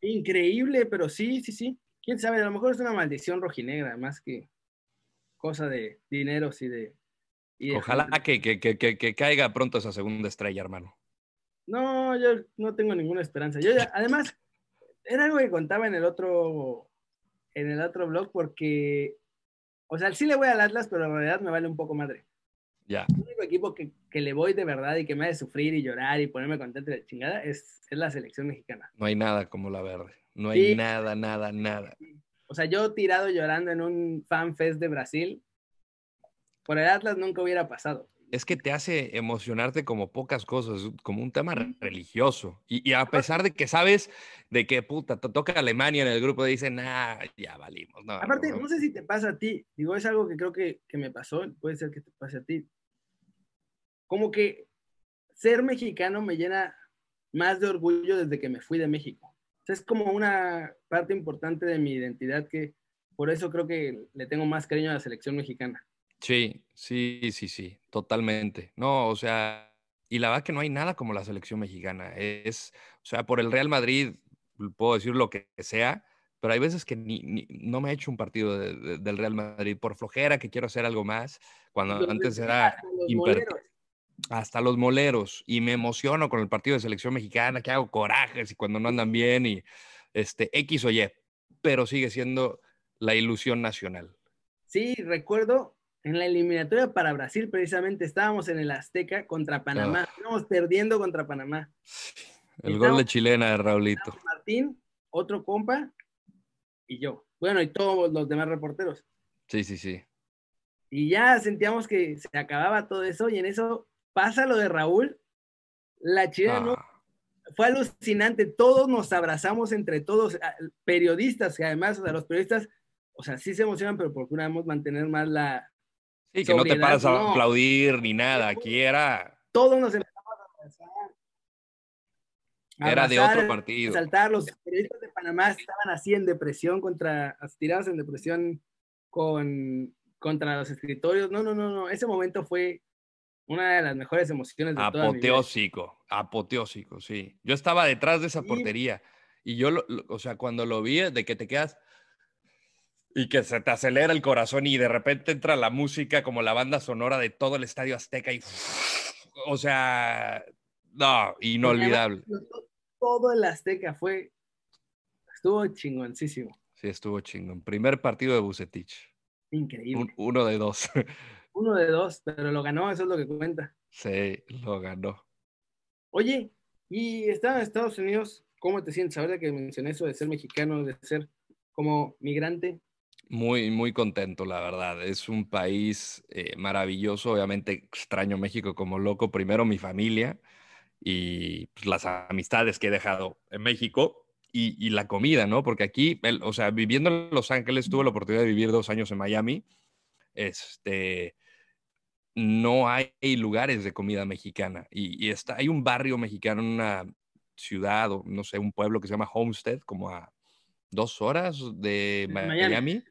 A: Increíble, pero sí, sí, sí. Quién sabe, a lo mejor es una maldición rojinegra, más que cosa de dineros y de.
B: Ojalá que, que, que, que, caiga pronto esa segunda estrella, hermano.
A: No, yo no tengo ninguna esperanza. Yo además, era algo que contaba en el otro, en el otro blog, porque, o sea, sí le voy al Atlas, pero en realidad me vale un poco madre.
B: Ya.
A: El único equipo que, que, le voy de verdad y que me hace sufrir y llorar y ponerme contento de chingada es, es, la selección mexicana.
B: No hay nada como la verde. No hay nada, nada, nada.
A: O sea, yo tirado llorando en un fan fest de Brasil, por el Atlas nunca hubiera pasado
B: es que te hace emocionarte como pocas cosas, como un tema religioso. Y, a pesar de que sabes de qué puta te toca Alemania en el grupo, dicen, ah, ya valimos. No,
A: Aparte, no, sé si te pasa a ti, digo, es algo que creo que, que, me pasó, puede ser que te pase a ti. Como que ser mexicano me llena más de orgullo desde que me fui de México. O sea, es como una parte importante de mi identidad que por eso creo que le tengo más cariño a la selección mexicana.
B: Sí, sí, sí, sí, totalmente. No, o sea, y la verdad que no hay nada como la selección mexicana. Es, o sea, por el Real Madrid puedo decir lo que sea, pero hay veces que ni, no me he hecho un partido del Real Madrid por flojera, que quiero hacer algo más, cuando antes era hasta los moleros y me emociono con el partido de selección mexicana, que hago corajes y cuando no andan bien y este X o Y, pero sigue siendo la ilusión nacional.
A: Sí, recuerdo en la eliminatoria para Brasil, precisamente estábamos en el Azteca contra Panamá. Ah. Estábamos perdiendo contra Panamá.
B: El gol de chilena de Raulito.
A: Martín, otro compa y yo. Bueno, y todos los demás reporteros.
B: Sí, sí, sí.
A: Y ya sentíamos que se acababa todo eso y en eso pasa lo de Raúl. La chilena ah. fue alucinante. Todos nos abrazamos entre todos, periodistas, que además, o sea, los periodistas, o sea, sí se emocionan, pero procuramos mantener más la,
B: Sí, que no te paras a aplaudir ni nada. Aquí era.
A: Todos nos empezamos a abrazar.
B: Era de otro partido.
A: Saltar, los periodistas de Panamá estaban así en depresión contra, tirados en depresión con, contra los escritorios. No, no, no, no. Ese momento fue una de las mejores emociones de
B: apoteósico,
A: toda mi
B: vida. apoteósico, sí. Yo estaba detrás de esa portería y yo, o sea, cuando lo vi, de que te quedas, y que se te acelera el corazón y de repente entra la música como la banda sonora de todo el estadio Azteca y o sea, no, inolvidable.
A: Todo el Azteca fue estuvo chingoncísimo.
B: Sí, estuvo chingón. Primer partido de Bucetich.
A: Increíble.
B: uno de dos.
A: Uno de dos, pero lo ganó, eso es lo que cuenta.
B: Sí, lo ganó.
A: Oye, y estaba en Estados Unidos, ¿cómo te sientes? Ahora que mencioné eso de ser mexicano, de ser como migrante,
B: muy, muy contento, la verdad. Es un país eh, maravilloso. Obviamente extraño México como loco. Primero mi familia y pues, las amistades que he dejado en México y, la comida, ¿no? Porque aquí, o sea, viviendo en Los Ángeles, tuve la oportunidad de vivir dos años en Miami. Este, no hay lugares de comida mexicana y, está, hay un barrio mexicano en una ciudad o no sé, un pueblo que se llama Homestead, como a dos horas de Miami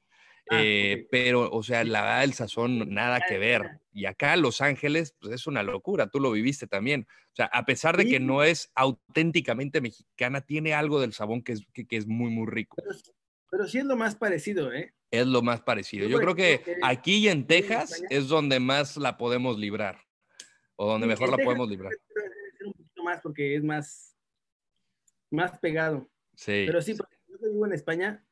B: Ah, eh, pero, o sea, la verdad, el sazón, nada que ver. Y acá Los Ángeles, pues es una locura, tú lo viviste también. O sea, a pesar de que no es auténticamente mexicana, tiene algo del sabón que es, que, es muy, muy rico.
A: Pero, sí es lo más parecido, ¿eh?
B: Es lo más parecido. Yo, creo que aquí y en Texas es donde más la podemos librar, o donde mejor la podemos librar.
A: Un poquito más porque es más, más pegado.
B: Sí.
A: Pero sí, porque yo vivo en España,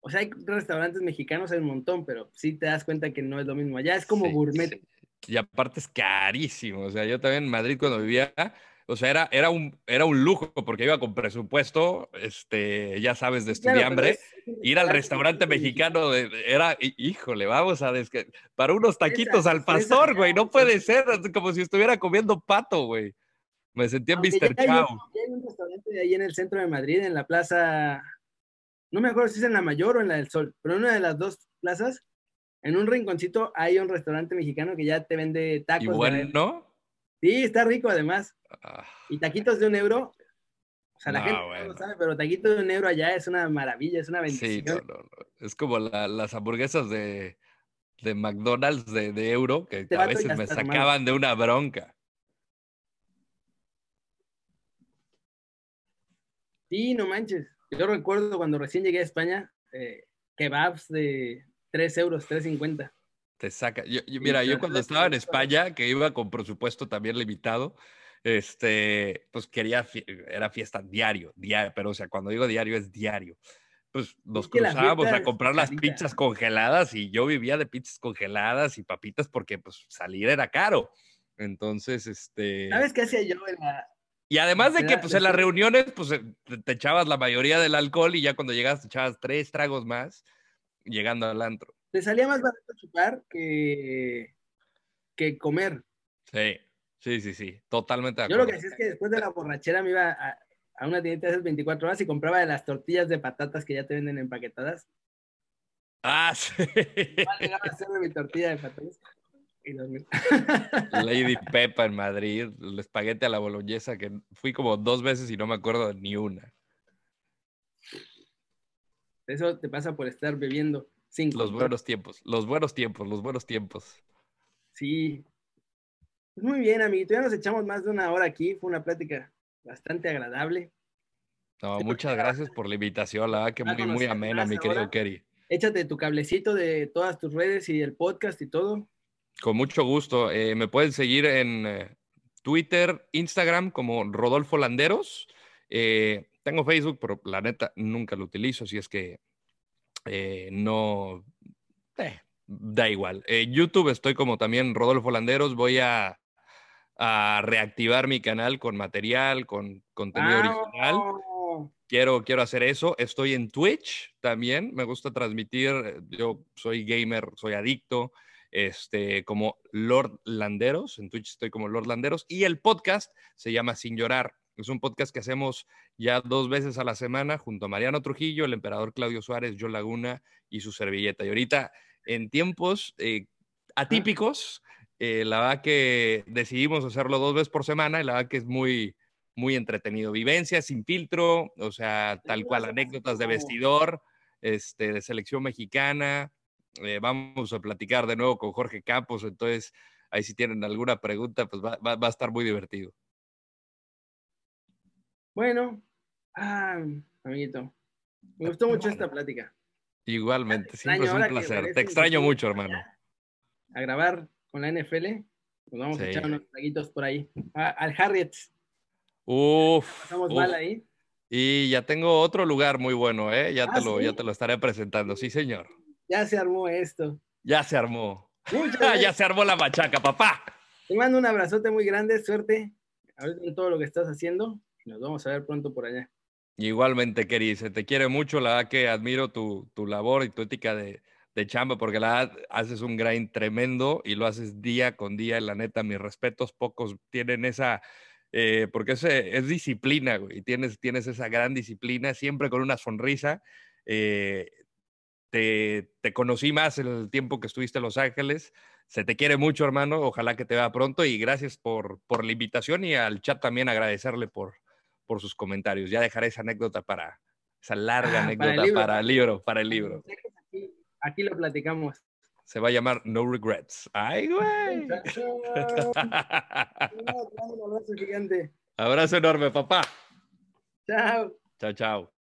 A: o sea, hay restaurantes mexicanos, hay un montón, pero sí te das cuenta que no es lo mismo. Allá es como gourmet.
B: Y aparte es carísimo. O sea, yo también en Madrid cuando vivía, O sea, era, era, un, era un lujo porque iba con presupuesto, este, ya sabes, de estudiambre. ir al restaurante mexicano era, híjole, vamos a... para unos taquitos al pastor, güey, no puede ser, como si estuviera comiendo pato, güey. Me sentía en Mr. Chao.
A: Hay, un restaurante ahí en el centro de Madrid, en la plaza, no me acuerdo si es en la Mayor o en la del Sol, pero en una de las dos plazas, en un rinconcito hay un restaurante mexicano que ya te vende tacos. ¿Y
B: bueno?
A: Sí, está rico además. Ah. Y taquitos de un euro. O sea, la gente no lo sabe, pero taquitos de un euro allá es una maravilla, es una bendición. Sí, no, no,
B: no. Es como las hamburguesas de, de McDonald's de, de, euro que este a veces me sacaban de una bronca.
A: Sí, no manches. Yo recuerdo cuando recién llegué a España, eh, kebabs de 3 euros, 3.50.
B: Te saca. Yo, mira, yo cuando estaba en España, que iba con presupuesto también limitado, este, pues quería, era fiesta diario, diario, pero o sea, cuando digo diario es diario. Pues nos cruzábamos a comprar las pizzas congeladas y yo vivía de pizzas congeladas y papitas porque pues salir era caro. Entonces, este...
A: ¿Sabes qué hacía yo en la...
B: Y además de que pues en las reuniones pues eh, te echabas la mayoría del alcohol y ya cuando llegabas te echabas tres tragos más llegando al antro
A: te salía más barato chupar que, que comer.
B: Sí, sí, sí, sí, totalmente.
A: Yo lo que hacía es que después de la borrachera me iba a, a una tienda de esas 24 horas y compraba de las tortillas de patatas que ya te venden empaquetadas.
B: Ah, sí.
A: Llegaba a hacerme mi tortilla de patatas. Y
B: Lady Pepa en Madrid, el espaguete a la boloñesa, que fui como dos veces y no me acuerdo ni una.
A: Eso te pasa por estar bebiendo
B: los buenos tiempos, los buenos tiempos, los buenos tiempos.
A: Sí. Pues muy bien, amiguito. Ya nos echamos más de una hora aquí. Fue una plática bastante agradable.
B: No, muchas gracias por la invitación. La verdad que muy, muy amena, mi querido Kerry.
A: Échate tu cablecito de todas tus redes y el podcast y todo.
B: Con mucho gusto. Eh, me pueden seguir en eh, Twitter, Instagram como Rodolfo Landeros. Eh, tengo Facebook, pero la neta nunca lo utilizo, así es que eh, no, eh, da igual. En YouTube estoy como también Rodolfo Landeros. Voy a, reactivar mi canal con material, con contenido original. Quiero, quiero hacer eso. Estoy en Twitch también. Me gusta transmitir. Yo soy gamer, soy adicto. Este, como Lord Landeros. En Twitch estoy como Lord Landeros. Y el podcast se llama Sin Llorar. Es un podcast que hacemos ya dos veces a la semana junto a Mariano Trujillo, el emperador Claudio Suárez, Joe Laguna y su servilleta. Y ahorita, en tiempos eh, atípicos, eh, la verdad que decidimos hacerlo dos veces por semana y la verdad que es muy, muy entretenido. Vivencias sin filtro, o sea, tal cual, anécdotas de vestidor, este, de selección mexicana. Eh, vamos a platicar de nuevo con Jorge Campos, entonces ahí si tienen alguna pregunta, pues va a estar muy divertido.
A: Bueno, ah, amiguito, me gustó mucho esta plática.
B: Igualmente, siempre es un placer. Te extraño mucho, hermano.
A: A grabar con la NFL, nos vamos a echar unos traguitos por ahí. al Harriet.
B: Uf.
A: Estamos mal ahí.
B: Y ya tengo otro lugar muy bueno, ¿eh? Ya, te ah, lo, ya te lo estaré presentando, sí, señor.
A: Ya se armó esto.
B: Ya se armó. ya se armó la machaca, papá.
A: Te mando un abrazote muy grande, suerte. A ver en todo lo que estás haciendo. Nos vamos a ver pronto por allá.
B: Igualmente, Keri, se te quiere mucho, la verdad que admiro tu, tu labor y tu ética de, de, chamba, porque la verdad haces un grind tremendo y lo haces día con día, la neta, mis respetos, pocos tienen esa, eh, porque es, es disciplina, güey, tienes, tienes esa gran disciplina, siempre con una sonrisa. Eh, te, te, conocí más en el tiempo que estuviste en Los Ángeles. Se te quiere mucho, hermano. Ojalá que te vea pronto y gracias por, por la invitación y al chat también agradecerle por, por sus comentarios. Ya dejaré esa anécdota para, esa larga ah, anécdota para el, libro, para el libro.
A: Aquí, lo platicamos.
B: Se va a llamar No Regrets. ¡Ay, güey!
A: Un abrazo gigante.
B: Abrazo enorme, papá.
A: Chao.
B: Chao, chao.